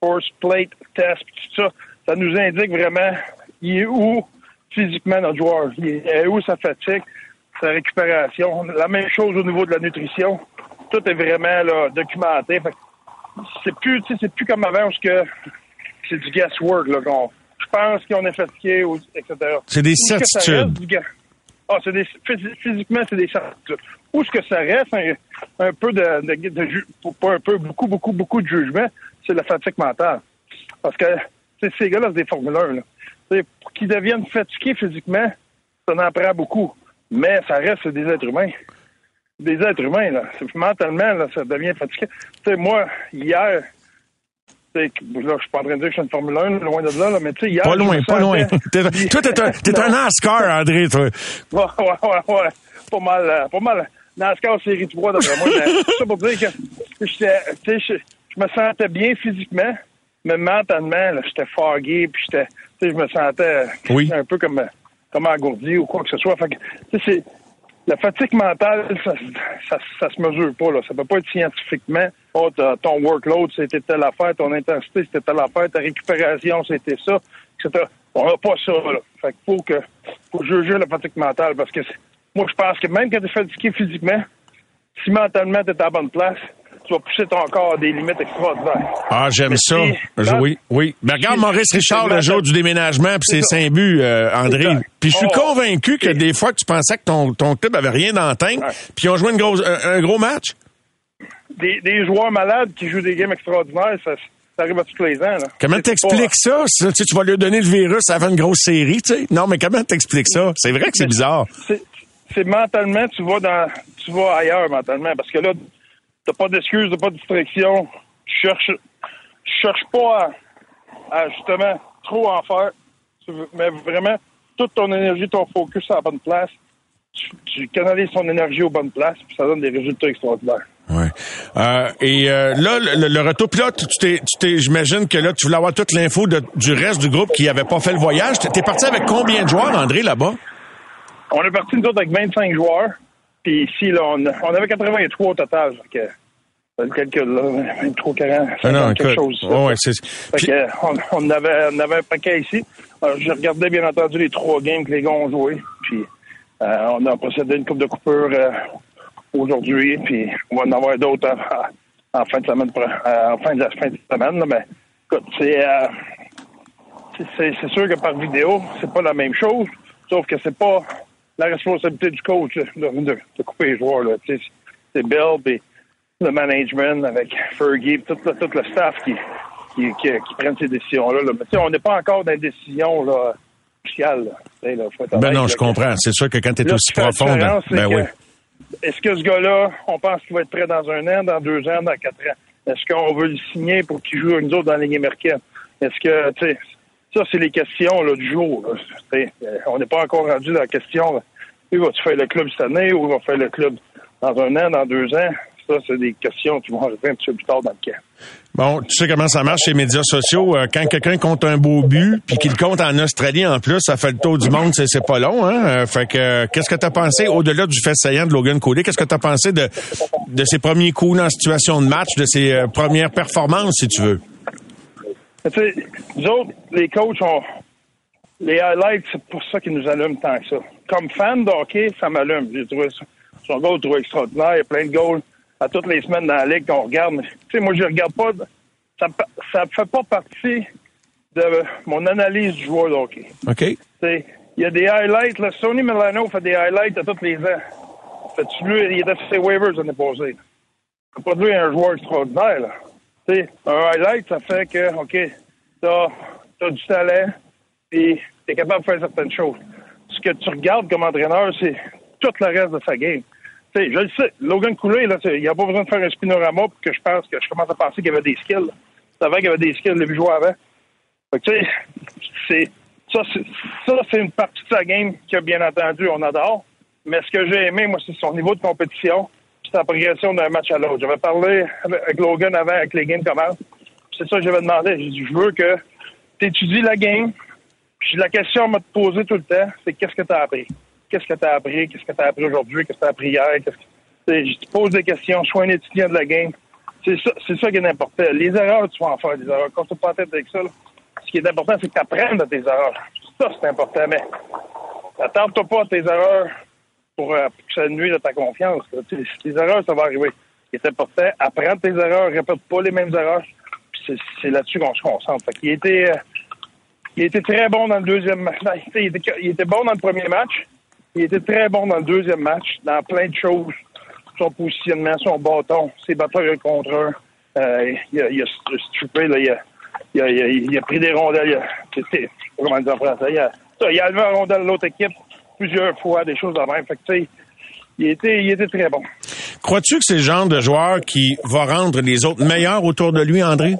A: force plate tests, tout ça. Ça nous indique vraiment il est où physiquement notre joueur? Il est où sa fatigue, sa récupération? La même chose au niveau de la nutrition. Tout est vraiment là, documenté. C'est plus, c'est plus comme avant parce que c'est du guesswork. Je pense qu'on est fatigué, etc.
C: C'est des certitudes.
A: Ah, c'est des, physiquement, c'est des certitudes. Où est-ce que ça reste un, peu de, de, de, pas un peu, beaucoup, beaucoup, beaucoup de jugement, c'est la fatigue mentale. Parce que ces gars-là, c'est des formuleurs. Là. Pour qu'ils deviennent fatigués physiquement, ça en prend beaucoup. Mais ça reste des êtres humains. Des êtres humains, là. Mentalement, là, ça devient fatigué. Tu sais, moi, hier, là, je suis pas en train de dire que je suis une Formule 1, loin de là, là mais tu sais, hier.
C: Pas loin, pas loin. toi, t'es un, t'es un NASCAR, André, toi.
A: Ouais, ouais, ouais, ouais. Pas mal, euh, pas mal. NASCAR série 3, d'après moi. Ça pour dire que je, me sentais bien physiquement, mais mentalement, j'étais foggy, puis j'étais, je me sentais
C: oui.
A: un peu comme, comme engourdi ou quoi que ce soit. Fait que, c'est, la fatigue mentale, ça, ça, ça, se mesure pas. Là. Ça peut pas être scientifiquement. Oh, ton workload, c'était telle affaire, ton intensité, c'était telle affaire, ta récupération, c'était ça, etc. On n'a pas ça. Là. Fait qu'il faut que faut juger la fatigue mentale parce que moi, je pense que même quand tu es fatigué physiquement, si mentalement tu es à la bonne place, tu vas pousser ton corps à des limites extraordinaires.
C: Ah, j'aime ça. oui, oui. Mais regarde Maurice Richard le jour du déménagement, puis c'est saint buts, euh, André. Puis je suis oh. convaincu que des fois que tu pensais que ton, ton club avait rien d'entendre, puis ils ont joué une grosse, un, gros match.
A: Des, des, joueurs malades qui jouent des games extraordinaires, ça, ça arrive à tous les ans. Là.
C: Comment t'expliques ça? Tu, tu vas lui donner le virus avant une grosse série, tu sais? Non, mais comment t'expliques ça? C'est vrai que c'est bizarre.
A: C'est mentalement, tu vas dans, tu vas ailleurs mentalement, parce que là, t'as pas d'excuses, t'as pas de distraction. Tu cherches, cherches pas à, justement trop en faire, mais vraiment toute ton énergie, ton focus à la bonne place. Tu, canalises ton énergie aux bonnes places, puis ça donne des résultats extraordinaires.
C: Ouais. Euh, et euh, là, le, retour, puis là, tu t'es, tu j'imagine que là, tu voulais avoir toute l'info du reste du groupe qui n'avait pas fait le voyage. T'es parti avec combien de joueurs, André, là-bas?
A: On est parti, nous autres, avec 25 joueurs. Puis ici, là, on, on avait 83 au total. Que, le calcul, là, 23, 40, ah non, quelque chose.
C: ouais, c'est...
A: Fait on, on, avait, on avait un paquet ici. Alors, je regardais, bien entendu, les trois games que les gars ont joués. Puis euh, on a procédé une coupe de coupure euh, aujourd'hui. Puis on va en avoir d'autres en, fin de semaine, euh, en fin de la fin de semaine. Là, mais écoute, c'est, c'est, c'est sûr que par vidéo, c'est pas la même chose. Sauf que c'est pas la responsabilité du coach de, couper les joueurs. Là. C'est Bill et le management avec Fergie, tout, tout, tout le staff qui, qui, qui, prennent ces décisions-là. Là. Mais on n'est pas encore dans des décisions là, cruciales.
C: ben non, je comprends. C'est sûr que quand tu es aussi profonde, ben oui.
A: Est-ce que ce gars-là, on pense qu'il va être prêt dans un an, dans deux ans, dans quatre ans? Est-ce qu'on veut le signer pour qu'il joue une autre dans la Ligue américaine? Est-ce que, tu sais, ça, c'est les questions là, du jour. Euh, on n'est pas encore rendu dans la question. Il va-tu faire le club cette année ou il va faire le club dans un an, dans deux ans? Ça, c'est des questions qui vont arriver un petit peu plus tard dans le camp.
C: Bon, tu sais comment ça marche les médias sociaux. Euh, quand quelqu'un compte un beau but, puis qu'il compte en Australie en plus, ça fait le tour du monde, c'est pas long. Hein? Euh, fait que, qu'est-ce que tu as pensé, au-delà du fait saillant de Logan Cody, qu'est-ce que tu as pensé de, de ses premiers coups en situation de match, de ses premières performances, si tu veux?
A: Tu sais, nous autres, les coachs, ont les highlights, c'est pour ça qu'ils nous allument tant que ça. Comme fan de hockey, ça m'allume. J'ai trouvé ça. Son goal, trouvé extraordinaire. Il y a plein de goals à toutes les semaines dans la ligue qu'on regarde. Tu sais, moi, je regarde pas. Ça ça fait pas partie de mon analyse du joueur de hockey.
C: OK. Tu
A: sais, il y a des highlights. Là. Sony Milano fait des highlights à tous les ans. Fait lui, il était sur ses waivers l'année passée. C'est pas de lui un joueur extraordinaire. Là un highlight, ça fait que, OK, t'as as du talent et t'es capable de faire certaines choses. Ce que tu regardes comme entraîneur, c'est tout le reste de sa game. je le sais, Logan Coulé, là, il n'y a pas besoin de faire un spinorama pour que je pense que je commence à penser qu'il y avait des skills. C'est vrai qu'il y avait des skills, le jouer avant. ça, c'est une partie de sa game que, bien entendu, on adore. Mais ce que j'ai aimé, moi, c'est son niveau de compétition c'est la progression d'un match à l'autre. J'avais parlé avec Logan avant, avec les games comment. C'est ça que j'avais demandé. J'ai dit, je veux que tu étudies la game. Puis la question à me poser tout le temps, c'est qu'est-ce que tu as appris? Qu'est-ce que tu as appris? Qu'est-ce que tu as appris aujourd'hui? Qu'est-ce que tu as appris hier? Je te pose des questions. Sois un étudiant de la game. C'est ça, ça qui est important. Les erreurs, tu vas en faire des erreurs. Quand tu pas en tête avec ça, ce qui est important, c'est que tu apprennes de tes erreurs. Ça, c'est important. Mais attends-toi pas à tes erreurs pour, euh, que ça nuise à ta confiance. Tes erreurs, ça va arriver. Il est important, apprends tes erreurs, répète pas les mêmes erreurs. c'est là-dessus qu'on se concentre. il était, euh, il était très bon dans le deuxième match. Il était, bon dans le premier match. il était très bon dans le deuxième match, dans plein de choses. Son positionnement, son bâton, ses batteurs contre un. Euh, il, a, il a strippé, là, il, a, pris des rondelles. Il a, comment dire en français, il a, il a un rondelle de l'autre équipe plusieurs fois, des choses de même. Fait que, tu sais, il était, il était très bon.
C: Crois-tu que c'est le genre de joueur qui va rendre les autres meilleurs autour de lui, André?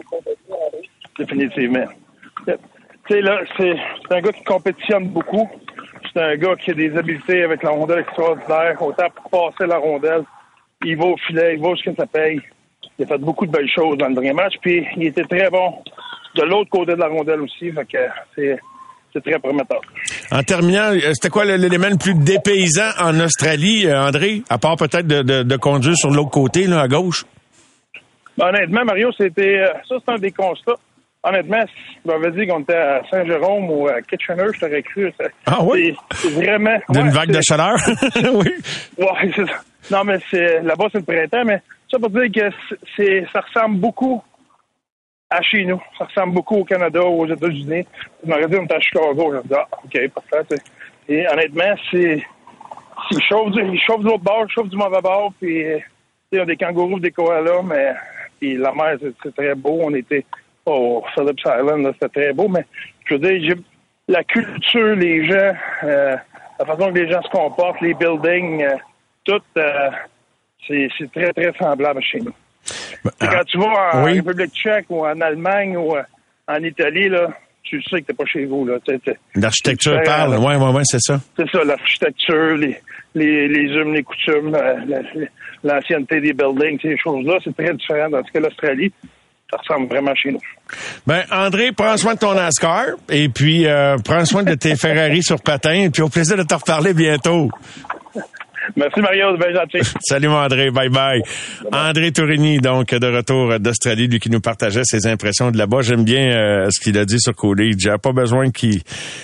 A: Définitivement. Tu sais, là, c'est, c'est un gars qui compétitionne beaucoup. C'est un gars qui a des habiletés avec la rondelle extraordinaire, autant pour passer la rondelle. Il va au filet, il va jusqu'à sa paye. Il a fait beaucoup de belles choses dans le dernier match, puis il était très bon de l'autre côté de la rondelle aussi. Fait que c'est, c'est très prometteur.
C: En terminant, euh, c'était quoi l'élément le plus dépaysant en Australie, euh, André, à part peut-être de, de, de conduire sur l'autre côté, là, à gauche?
A: Honnêtement, Mario, c'était euh, ça, c'est un des constats. Honnêtement, si tu m'avais dit qu'on était à Saint-Jérôme ou à Kitchener, je t'aurais cru.
C: Ah oui?
A: C'est vraiment...
C: D'une
A: ouais,
C: vague de chaleur? oui.
A: Ouais, c'est ça. Non, mais c'est là-bas, c'est le printemps, mais ça pour dire que c'est ça ressemble beaucoup à chez nous. Ça ressemble beaucoup au Canada ou aux États-Unis. Tu m'aurais dit on était à Chicago. Je me dis, ah, OK, parfait. Et honnêtement, c'est. Il chauffe, du, il chauffe de l'autre bord, il chauffe du mauvais bord, puis il y a des kangourous, des koalas, mais puis la mer, c'est très beau. On était au Phillips Island, c'était très beau, mais je veux dire, la culture, les gens, euh, la façon que les gens se comportent, les buildings, euh, tout, euh, c'est très, très semblable chez nous. C'est quand tu vas en
C: Ah, oui.
A: République tchèque ou en Allemagne ou euh, en Italie, là, tu sais que t'es pas chez vous. là.
C: L'architecture parle. Oui, oui, oui, c'est ça.
A: C'est ça, l'architecture, les, les, les humes, les coutumes, euh, la- l'ancienneté des buildings, ces choses-là, c'est très différent. Dans ce cas, l'Australie, ça ressemble vraiment chez nous.
C: Ben, André, prends soin de ton NASCAR et puis euh, prends soin de tes Ferrari sur patin et puis au plaisir de te reparler bientôt.
A: Merci Mario, c'est bien gentil.
C: Salut mon André, bye bye. André Tourigny, donc de retour d'Australie, lui qui nous partageait ses impressions de là-bas. J'aime bien euh, ce qu'il a dit sur Cody. J'avais pas besoin qu'il,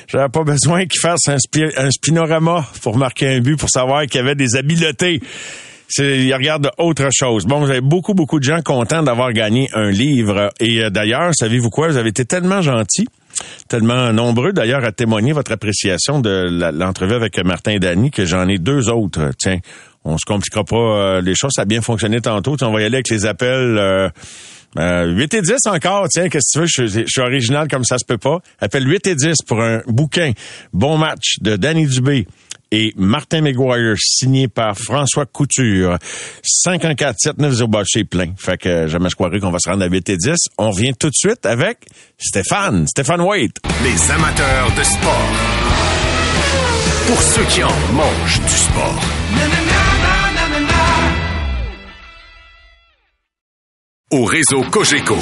C: j'avais pas besoin qu'il fasse un, spi- un spinorama pour marquer un but pour savoir qu'il y avait des habiletés. C'est, il regarde autre chose. Bon, vous avez beaucoup, beaucoup de gens contents d'avoir gagné un livre. Et euh, d'ailleurs, savez-vous quoi? Vous avez été tellement gentils, tellement nombreux d'ailleurs à témoigner votre appréciation de l'entrevue avec Martin et Dany que j'en ai deux autres. Tiens, on se compliquera pas euh, les choses. Ça a bien fonctionné tantôt. On va y aller avec les appels. Euh, euh, 8 et 10 encore, tiens, qu'est-ce que tu veux, je, je suis original comme ça se peut pas. Appelle 8 et 10 pour un bouquin. Bon match de Danny Dubé et Martin McGuire, signé par François Couture. 514 790 c'est plein. Fait que euh, jamais je croirais qu'on va se rendre à 8 et 10. On revient tout de suite avec Stéphane, Stéphane Waite.
B: Les amateurs de sport. Pour ceux qui en mangent du sport. Au réseau Cogeco,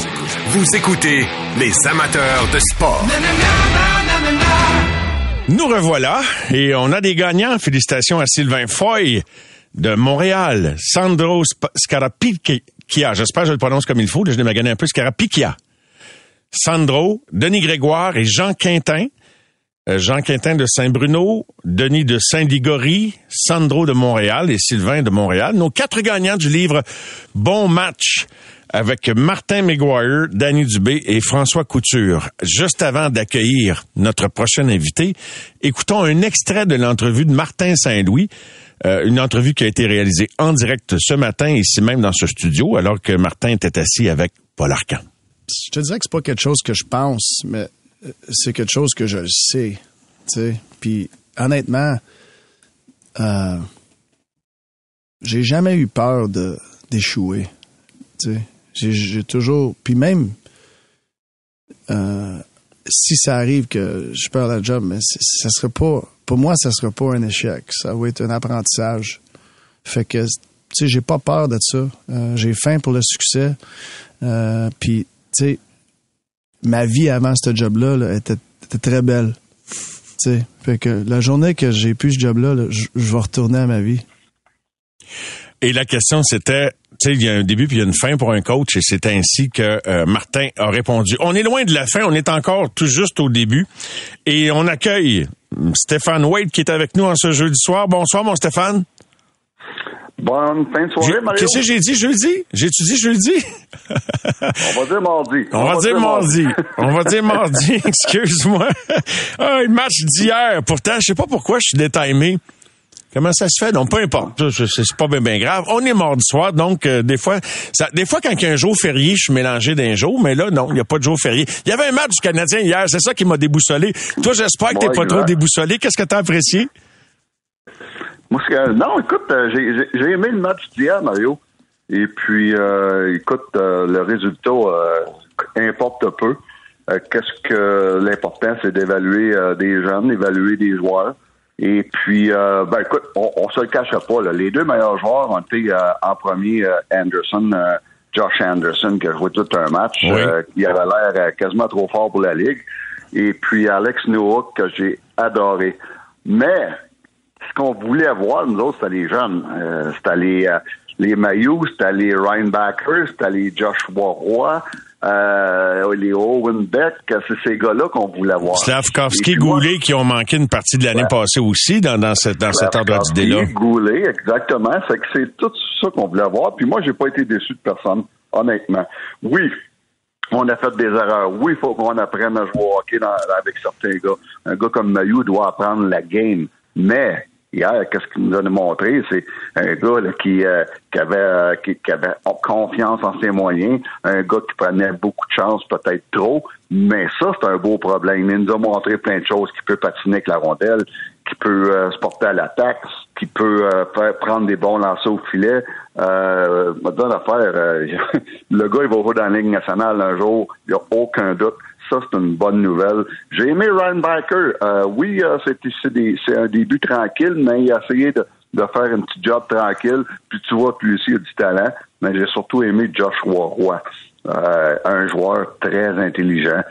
B: vous écoutez les amateurs de sport.
C: Nous revoilà et on a des gagnants. Félicitations à Sylvain Foy de Montréal, Sandro Scarapicchia. J'espère que je le prononce comme il faut. Je l'ai magané un peu. Scarapicchia. Sandro, Denis Grégoire et Jean Quintin. Euh, Jean Quintin de Saint-Bruno, Denis de Saint-Ligory, Sandro de Montréal et Sylvain de Montréal. Nos quatre gagnants du livre Bon match avec Martin McGuire, Danny Dubé et François Couture. Juste avant d'accueillir notre prochain invité, écoutons un extrait de l'entrevue de Martin Saint-Louis, euh, une entrevue qui a été réalisée en direct ce matin, ici même dans ce studio, alors que Martin était assis avec Paul Arcan.
E: je te dirais que c'est pas quelque chose que je pense, mais euh, c'est quelque chose que je le sais. Tu sais. Puis honnêtement, euh, j'ai jamais eu peur d'échouer. J'ai, toujours. Puis même euh, si ça arrive que je perds la job, mais ça serait pas. Pour moi, ça serait pas un échec. Ça va être un apprentissage. Fait que tu sais, j'ai pas peur de ça. Euh, j'ai faim pour le succès. Euh, Puis tu sais, ma vie avant ce job-là là, était, était très belle. Tu sais, fait que la journée que j'ai plus ce job-là, là, je vais retourner à ma vie.
C: Et la question, c'était, sais, il y a un début puis il y a une fin pour un coach et c'est ainsi que euh, Martin a répondu. On est loin de la fin, on est encore tout juste au début et on accueille Stéphane Wade qui est avec nous en ce jeudi soir. Bonsoir, mon Stéphane.
F: Bonne fin de soirée, Mario.
C: Qu'est-ce que j'ai dit jeudi? J'ai-tu dit jeudi?
F: On va dire mardi.
C: On, va, dire mardi. On va dire mardi, excuse-moi. Ah, le match d'hier. Pourtant, je sais pas pourquoi je suis détimé. Comment ça se fait? Donc, peu importe. C'est pas bien grave. On est mardi soir, donc euh, des fois, ça, des fois, quand il y a un jour férié, je suis mélangé d'un jour, mais là, non, il n'y a pas de jour férié. Il y avait un match du Canadien hier, c'est ça qui m'a déboussolé. Toi, j'espère que t'es pas trop déboussolé. Qu'est-ce que t'as apprécié?
F: Moi, non, écoute, euh, j'ai aimé le match d'hier, Mario. Et puis, euh, écoute, le résultat importe peu. Qu'est-ce que l'important, c'est d'évaluer des jeunes, d'évaluer des joueurs. Et puis, euh, ben écoute, on, on se le cachera pas. Là. Les deux meilleurs joueurs ont été euh, en premier euh, Anderson, Josh Anderson, qui a joué tout un match. il avait l'air quasiment trop fort pour la Ligue. Et puis Alex Newhook, que j'ai adoré. Mais ce qu'on voulait voir, nous autres, c'était les jeunes. c'était les, les Mayou, c'était les Ryan Backer, c'était les Joshua Roy euh, les Owen Beck, c'est ces gars-là qu'on voulait voir.
C: Slavkovski, Goulet qui ont manqué une partie de l'année passée aussi dans, dans, cette, dans cet ordre d'idée-là.
F: Goulet, exactement. C'est que c'est tout ça qu'on voulait voir. Puis moi, j'ai pas été déçu de personne, honnêtement. Oui, on a fait des erreurs. Oui, il faut qu'on apprenne à jouer au hockey avec certains gars. Un gars comme Mayou doit apprendre la game. Mais hier, qu'est-ce qu'il nous a montré? C'est un gars qui, euh, qui, avait, euh, qui, avait confiance en ses moyens, un gars qui prenait beaucoup de chance, peut-être trop, mais ça, c'est un beau problème. Il nous a montré plein de choses, qui peut patiner avec la rondelle, qui peut euh, se porter à l'attaque, qui peut faire prendre des bons lancers au filet. Euh, affaire, le gars, il va jouer dans la Ligue nationale un jour, il n'y a aucun doute ça, c'est une bonne nouvelle. J'ai aimé Ryan Biker. Euh, oui, euh, c'est un début tranquille, mais il a essayé de, faire un petit job tranquille. Puis tu vois lui aussi a du talent. Mais j'ai surtout aimé Joshua Roy. Euh, un joueur très intelligent.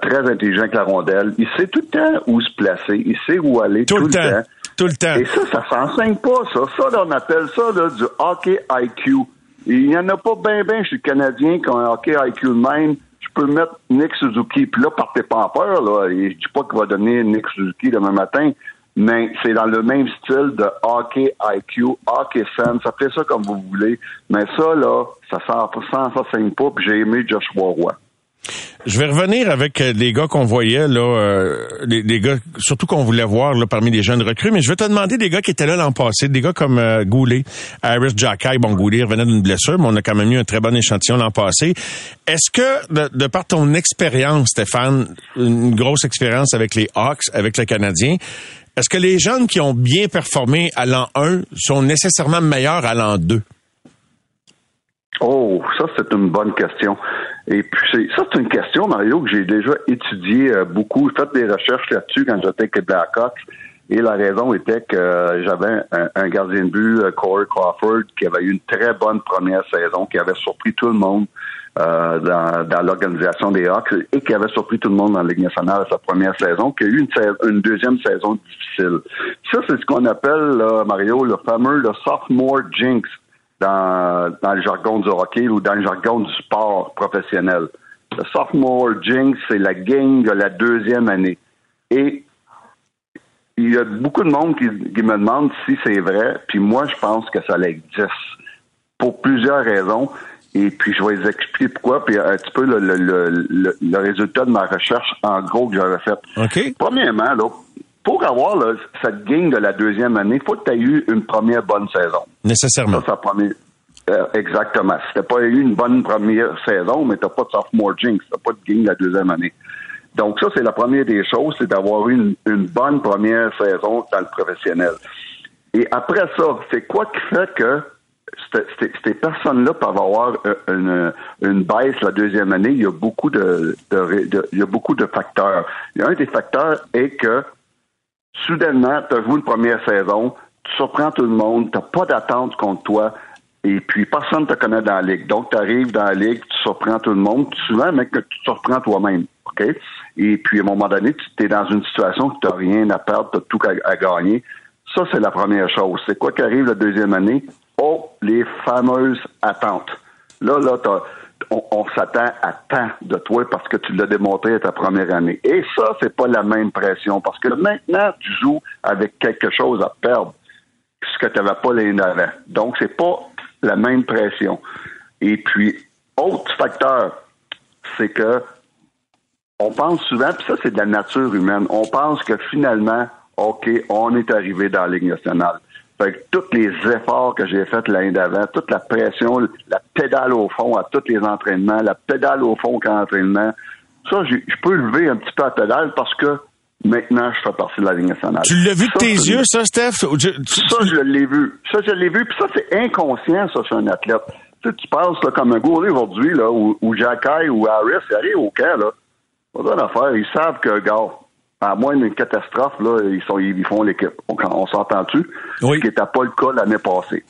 F: très intelligent avec la rondelle. Il sait tout le temps où se placer. Il sait où aller tout, le temps.
C: Tout le temps.
F: Et ça, ça s'enseigne pas, ça. Ça, on appelle ça du hockey IQ. Il n'y en a pas bien, bien chez le Canadien qui ont un hockey IQ même tu peux mettre Nick Suzuki. Puis là, partez pas en peur. Là. Je dis pas qu'il va donner Nick Suzuki demain matin, mais c'est dans le même style de hockey IQ, hockey sense. Appelez ça comme vous voulez. Mais ça, là, ça s'enseigne pas. Puis j'ai aimé Joshua Roy.
C: Je vais revenir avec euh, les gars qu'on voyait là, euh, les, gars surtout qu'on voulait voir là parmi les jeunes recrues. Mais je vais te demander des gars qui étaient là l'an passé, des gars comme euh, Goulet, Harris Jacky. Bon, Goulet revenait d'une blessure, mais on a quand même eu un très bon échantillon l'an passé. Est-ce que de, de, par ton expérience, Stéphane, une grosse expérience avec les Hawks, avec les Canadiens, est-ce que les jeunes qui ont bien performé à l'an 1 sont nécessairement meilleurs à l'an 2?
F: Oh, ça c'est une bonne question. Et puis ça c'est une question, Mario, que j'ai déjà étudié euh, beaucoup, fait des recherches là-dessus quand j'étais avec Blackhawks. Et la raison était que euh, j'avais un, gardien de but, euh, Corey Crawford, qui avait eu une très bonne première saison, qui avait surpris tout le monde dans, l'organisation des Hawks et qui avait surpris tout le monde dans la Ligue nationale sa première saison, qui a eu une, une deuxième saison difficile. Ça, c'est ce qu'on appelle, Mario, le fameux le sophomore jinx dans, dans le jargon du hockey ou dans le jargon du sport professionnel. Le sophomore jinx, c'est la gang de la deuxième année. Et il y a beaucoup de monde qui, me demande si c'est vrai, puis moi, je pense que ça existe pour plusieurs raisons. Et puis, je vais vous expliquer pourquoi, puis un petit peu le, le, le, résultat de ma recherche, en gros, que j'avais fait.
C: OK.
F: Premièrement, là, pour avoir cette game de la deuxième année, il faut que tu aies eu une première bonne saison.
C: Nécessairement.
F: Ça, première, euh, exactement. Si tu pas eu une bonne première saison, mais tu n'as pas de sophomore jinx, tu n'as pas de game de la deuxième année. Donc ça, c'est la première des choses, c'est d'avoir eu une, bonne première saison dans le professionnel. Et après ça, c'est quoi qui fait que ces personnes-là peuvent avoir une, une, baisse la deuxième année? Il y a beaucoup de, il y a beaucoup de facteurs. Un des facteurs est que soudainement, tu as joué une première saison, tu surprends tout le monde, tu pas d'attente contre toi, et puis personne ne te connaît dans la ligue. Donc, tu arrives dans la ligue, tu surprends tout le monde, souvent, mais que tu te surprends toi-même. OK? Et puis, à un moment donné, tu es dans une situation où tu n'as rien à perdre, tu as tout à, gagner. Ça, c'est la première chose. C'est quoi qui arrive la deuxième année? Oh, les fameuses attentes. Là, là, on, s'attend à tant de toi parce que tu l'as démontré à ta première année. Et ça, c'est pas la même pression parce que maintenant, tu joues avec quelque chose à perdre ce que tu n'avais pas l'année d'avant. Donc, c'est pas la même pression. Et puis, autre facteur, c'est que on pense souvent, puis ça, c'est de la nature humaine, on pense que finalement, OK, on est arrivé dans la Ligue nationale. Fait que tous les efforts que j'ai faits l'année d'avant, toute la pression, la pédale au fond à tous les entraînements, la pédale au fond qu'à entraînement, ça, je peux lever un petit peu la pédale parce que maintenant, je fais partie de la Ligue nationale.
C: Tu l'as vu de tes yeux, ça, Steph?
F: ça, je l'ai vu. Ça, je l'ai vu. Puis ça, c'est inconscient, ça, chez un athlète. Tu sais, tu penses là, comme un gouré aujourd'hui, là, ou, ou Jacky ou Harris, arrivent au camp, là. Pas d'affaire. Ils savent que, gars, à moins d'une catastrophe, là, ils, sont, ils font l'équipe. On, on s'entend-tu?
C: Oui.
F: Ce qui n'était pas le cas l'année passée.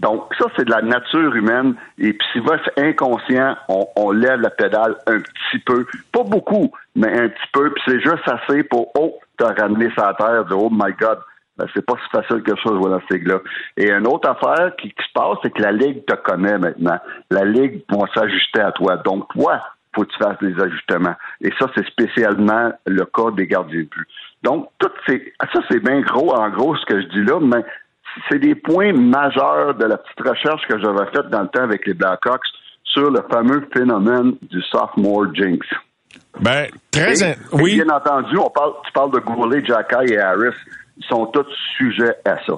F: Donc, ça, c'est de la nature humaine. Et puis, si c'est inconscient, on, on, lève la pédale un petit peu. Pas beaucoup, mais un petit peu. Puis c'est juste assez pour, oh, t'as ramené sa terre, dire, oh my God, ben, c'est pas si facile que ça, je vois dans ce ligue-là. Et une autre affaire qui, qui se passe, c'est que la Ligue te connaît maintenant. La Ligue va s'ajuster à toi. Donc, toi, faut que tu fasses des ajustements. Et ça, c'est spécialement le cas des gardiens de but. Donc, tout c'est, ça, c'est bien gros, en gros, ce que je dis là, mais c'est des points majeurs de la petite recherche que j'avais faite dans le temps avec les Blackhawks sur le fameux phénomène du sophomore jinx.
C: Ben, très,
F: et,
C: oui.
F: Bien entendu, on parle, tu parles de Goulet, Jacky et Harris. Ils sont tous sujets à ça.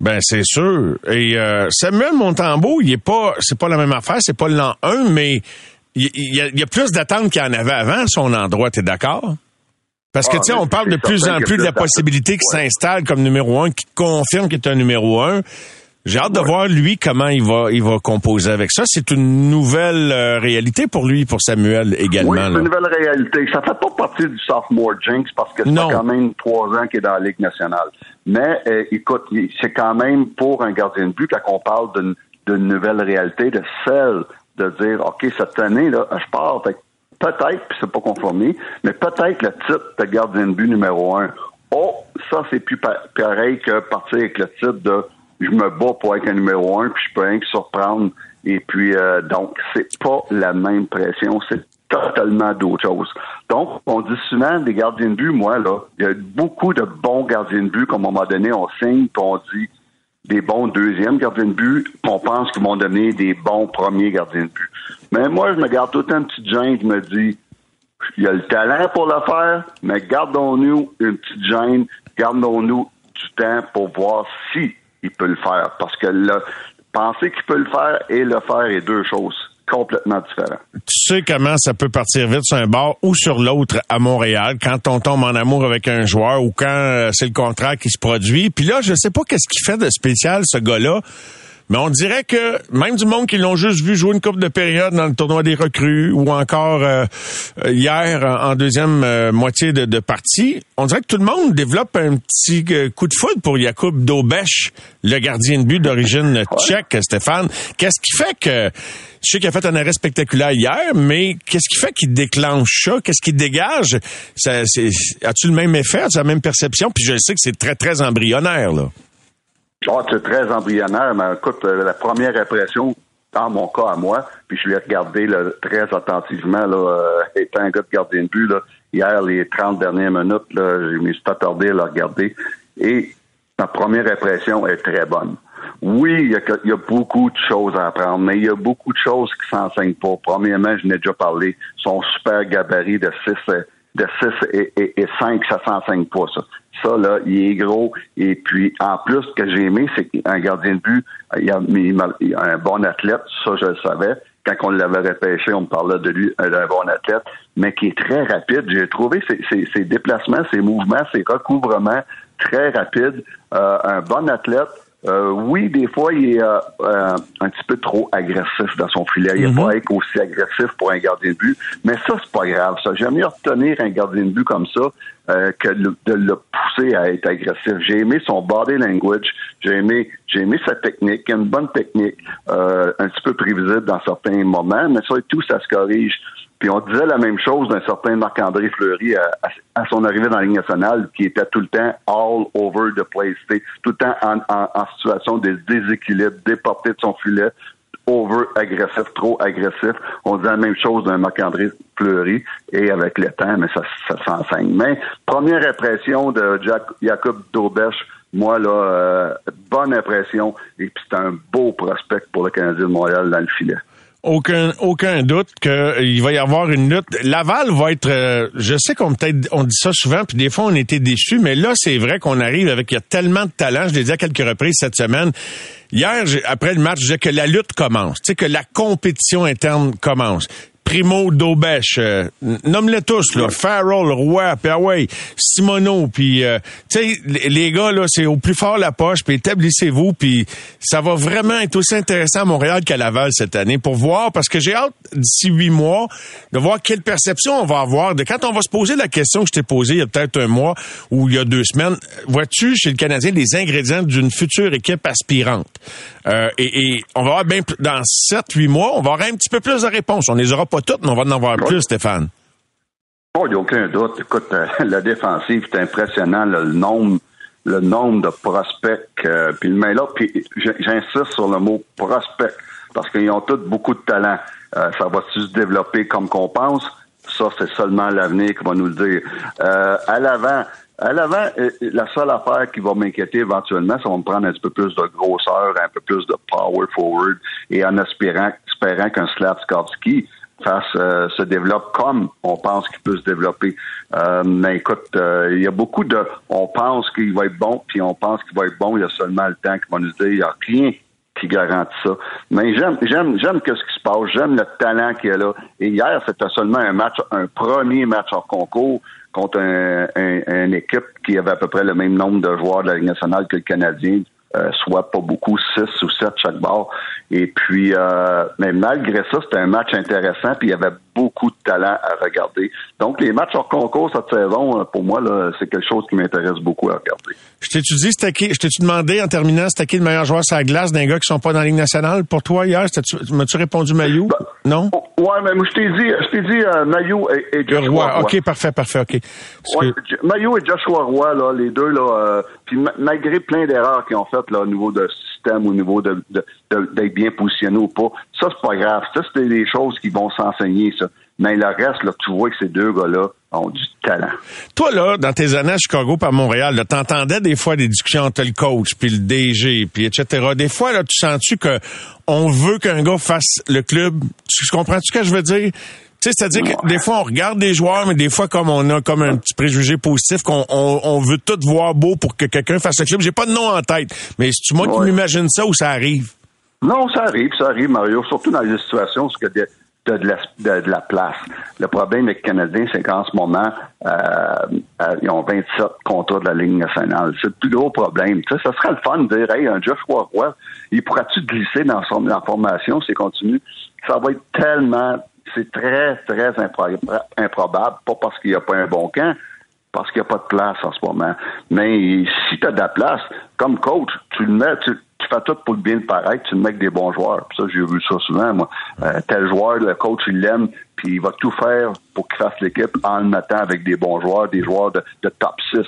C: Ben c'est sûr. Et euh, Samuel Montembeau, il est pas, c'est pas la même affaire, c'est pas l'an 1, mais il, y a, il y a plus d'attentes qu'il y en avait avant son endroit, t'es d'accord? Parce que,
F: Ah,
C: tu sais, on parle de plus en plus de la possibilité qu'il
F: Ouais.
C: s'installe comme numéro un, qu'il confirme qu'il est un numéro un. J'ai hâte de voir, lui, comment il va, il va composer avec ça. C'est une nouvelle euh, réalité pour lui, pour Samuel également.
F: Oui, c'est une nouvelle réalité. Ça fait pas partie du sophomore jinx parce que c'est quand même trois ans qu'il est dans la Ligue nationale. Mais euh, écoute, c'est quand même pour un gardien de but quand on parle d'une nouvelle réalité, de celle de dire OK, cette année, là, je pars. Peut-être, puis c'est pas conformé, mais peut-être le titre de gardien de but numéro un. Oh, ça, c'est plus pa- pareil que partir avec le titre de je me bats pour être un numéro un, puis je peux rien que surprendre. Et puis, euh, donc, c'est pas la même pression. C'est totalement d'autre chose. Donc, on dit souvent des gardiens de but, moi, là, il y a beaucoup de bons gardiens de but qu'à un moment donné, on signe, puis on dit des bons deuxièmes gardiens de but, on pense qu'ils vont donner des bons premiers gardiens de but. Mais moi, je me garde tout une petite gêne, je me dis, il y a le talent pour le faire, mais gardons-nous une petite gêne, gardons-nous du temps pour voir si il peut le faire. Parce que le, penser qu'il peut le faire et le faire est deux choses complètement différentes.
C: tu sais comment ça peut partir vite sur un bord ou sur l'autre à Montréal quand on tombe en amour avec un joueur ou quand euh, c'est le contrat qui se produit. Puis là, je sais pas qu'est-ce qu'il fait de spécial ce gars-là. Mais on dirait que même du monde qui l'ont juste vu jouer une coupe de période dans le tournoi des recrues ou encore euh, euh, hier en deuxième moitié de, partie, on dirait que tout le monde développe un petit coup de foudre pour Jakub Dobech, le gardien de but d'origine tchèque, Stéphane. Qu'est-ce qui fait que je sais qu'il a fait un arrêt spectaculaire hier, mais qu'est-ce qui fait qu'il déclenche ça? Qu'est-ce qui dégage? As-tu le même effet? As-tu la même perception? Puis je sais que c'est très, très embryonnaire, là.
F: Ah, c'est très embryonnaire, mais écoute, euh, la première impression, dans mon cas à moi, puis je l'ai regardé très attentivement, là, euh, étant un gars de gardien de but, là, hier, les 30 dernières minutes, là, je me suis pas tardé à le regarder. Et ma première impression est très bonne. Oui, il y, a, il y a beaucoup de choses à apprendre, mais il y a beaucoup de choses qui s'enseignent pas. Premièrement, je n'ai déjà parlé, son super gabarit de 6 de 6 et, et, et 5, ça s'enseigne pas, ça. Ça, là, il est gros. Et puis, en plus, ce que j'ai aimé, c'est qu'un gardien de but, il a un bon athlète, ça, je le savais. Quand on l'avait repêché, on me parlait de lui, euh, d'un bon athlète, mais qui est très rapide. J'ai trouvé ses, ses- ses déplacements, ses mouvements, ses recouvrements très rapides. Euh, un bon athlète. Euh, oui, des fois, il est euh, euh, un petit peu trop agressif dans son filet. Il n'est pas être aussi agressif pour un gardien de but. Mais ça, c'est pas grave. Ça, j'aime mieux retenir un gardien de but comme ça euh, que le- de le pousser à être agressif. J'ai aimé son body language. J'ai aimé, j'ai aimé sa technique. Il a une bonne technique, euh, un petit peu prévisible dans certains moments, mais ça et tout, ça se corrige. Puis on disait la même chose d'un certain Marc-André Fleury à, son arrivée dans la Ligue nationale, qui était tout le temps all over the place, tout le temps en, situation de déséquilibre, déporté de son filet, over agressif, trop agressif. On dit la même chose d'un Marc-André Fleury et avec le temps, mais ça, s'enseigne. Mais première impression de Jack, Jacob Daubèche, moi là, euh, bonne impression et puis c'est un beau prospect pour le Canadien de Montréal dans le filet.
C: Aucun aucun doute qu'il va y avoir une lutte. Laval va être, euh, je sais qu'on peut-être on dit ça souvent, puis des fois on était déçus, mais là c'est vrai qu'on arrive avec il y a tellement de talent. Je l'ai dit à quelques reprises cette semaine. Hier, après le match, je disais que la lutte commence, tu sais que la compétition interne commence. Primo Daubèche, euh, nomme-les tous, là, Farrell, Roy, puis ah Simoneau, puis euh, tu sais, les gars, là, c'est au plus fort la poche, puis établissez-vous, puis ça va vraiment être aussi intéressant à Montréal qu'à Laval cette année pour voir, parce que j'ai hâte, d'ici huit mois, de voir quelle perception on va avoir de quand on va se poser la question que je t'ai posée il y a peut-être un mois ou il y a deux semaines, vois-tu chez le Canadien les ingrédients d'une future équipe aspirante? Euh, et, on va avoir bien, dans sept, huit mois, on va avoir un petit peu plus de réponses. On les aura pas pas toutes, mais on va en avoir plus, Stéphane.
F: Oh, il n'y a aucun doute. Écoute, euh, la défensive, c'est impressionnant, le nombre le nombre de prospects, euh, puis le là, puis j'insiste sur le mot prospect, parce qu'ils ont tous beaucoup de talent. Euh, ça va-tu se développer comme qu'on pense? Ça, c'est seulement l'avenir qui va nous le dire. à l'avant, à l'avant, la seule affaire qui va m'inquiéter éventuellement, ça va me prendre un petit peu plus de grosseur, un peu plus de power forward, et en espérant, espérant qu'un Slavskovski fasse euh, se développe comme on pense qu'il peut se développer. Euh, mais écoute, euh, il y a beaucoup de on pense qu'il va être bon, puis on pense qu'il va être bon, il y a seulement le temps qui va nous dire il n'y a rien qui garantit ça. Mais j'aime j'aime j'aime ce qui se passe, j'aime le talent qu'il y a là. Et hier, c'était seulement un match, un premier match en concours contre un, une équipe qui avait à peu près le même nombre de joueurs de la Ligue nationale que le Canadien. Euh, soit pas beaucoup, 6 ou 7 chaque bord. Et puis, euh, mais malgré ça, c'était un match intéressant, puis il y avait beaucoup de talent à regarder. Donc, les matchs hors concours cette saison, euh, pour moi, c'est quelque chose qui m'intéresse beaucoup à regarder.
C: Je t'ai-tu dit, qui, je t'ai-tu demandé en terminant, c'était qui le meilleur joueur sur la glace d'un gars qui sont pas dans la Ligue nationale? Pour toi hier? M'as-tu répondu Maillot?
F: Ben,
C: non?
F: Ouais, mais moi, je t'ai dit, je t'ai dit euh, Maillot et, et Joshua Roy.
C: OK, parfait, parfait, OK.
F: Ouais, Maillot et Joshua Roy, là, les deux, là, euh, puis malgré plein d'erreurs qu'ils ont faites, là, au niveau de au niveau d'être bien positionné ou pas, ça, c'est pas grave. Ça, c'est des choses qui vont s'enseigner, ça. Mais le reste, tu vois que ces deux gars-là ont du talent.
C: Toi, là, dans tes années à Chicago par Montréal, t'entendais des fois des discussions entre le coach, puis le DG, puis etc. Des fois, là, tu sens-tu que on veut qu'un gars fasse le club? Tu comprends-tu ce que je veux dire? Tu sais, c'est-à-dire que des fois, on regarde des joueurs, mais des fois, comme on a comme un petit préjugé positif, qu'on on, veut tout voir beau pour que quelqu'un fasse le club. J'ai pas de nom en tête, mais c'est moi qui m'imagine ça ou ça arrive?
F: Non, ça arrive, ça arrive, Mario. Surtout dans des situations où il y a de, la, place. Le problème avec les Canadiens, c'est qu'en ce moment, euh, euh, ils ont 27 contrats de la Ligue nationale. C'est le plus gros problème. Tu sais, ça serait le fun de dire, hey, un Joshua Roy, il pourra-tu glisser dans son dans la formation s'il continue? Ça va être tellement, c'est très, très improbable, pas parce qu'il n'y a pas un bon camp, parce qu'il n'y a pas de place en ce moment. Mais si tu as de la place, comme coach, tu le mets, tu, fais tout pour le bien le paraître, tu le mets avec des bons joueurs. ça, j'ai vu ça souvent, moi. Euh, tel joueur, le coach, il l'aime, puis il va tout faire pour qu'il fasse l'équipe en le mettant avec des bons joueurs, des joueurs de, top 6.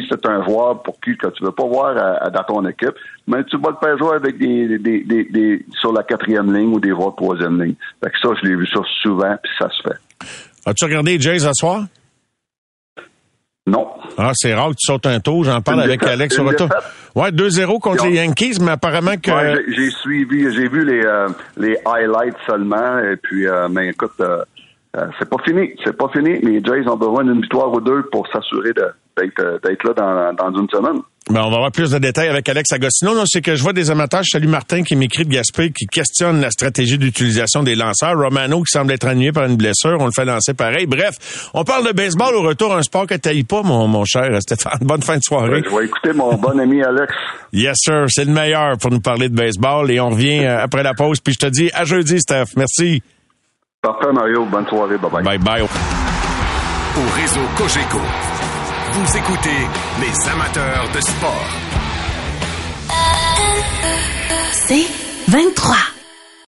F: Si c'est un joueur pour qui que tu veux pas voir dans ton équipe, mais tu vas le faire jouer avec des, des, des, sur la quatrième ligne ou des joueurs de troisième ligne. Fait que ça, je l'ai vu ça souvent, puis ça se fait.
C: As-tu regardé Jay ce soir?
F: Non.
C: Ah, c'est rare que tu sautes un tour. J'en parle avec Alex sur retour. Ouais, 2-0 contre les Yankees, mais apparemment que.
F: j'ai suivi, j'ai vu les, euh, les highlights seulement, et puis, euh, mais écoute, euh, c'est pas fini, c'est pas fini. Les Jays ont besoin d'une victoire ou deux pour s'assurer d'être là dans, dans une semaine.
C: Ben, on va avoir plus de détails avec Alex Agostino. Non, c'est que je vois des amateurs. Salut Martin qui m'écrit de Gaspé qui questionne la stratégie d'utilisation des lanceurs. Romano qui semble être annulé par une blessure. On le fait lancer pareil. Bref, on parle de baseball au retour, un sport que t'ailles pas, mon, mon cher Stéphane. Bonne fin de soirée.
F: je vais écouter mon bon ami Alex.
C: Yes, sir. C'est le meilleur pour nous parler de baseball. Et on revient euh, après la pause. Puis je te dis à jeudi, Steph. Merci.
F: Parfait, Mario. Bonne soirée. Bye bye.
C: Bye bye.
B: Au réseau Cogeco. Vous écoutez les amateurs de sport.
G: C'est 23.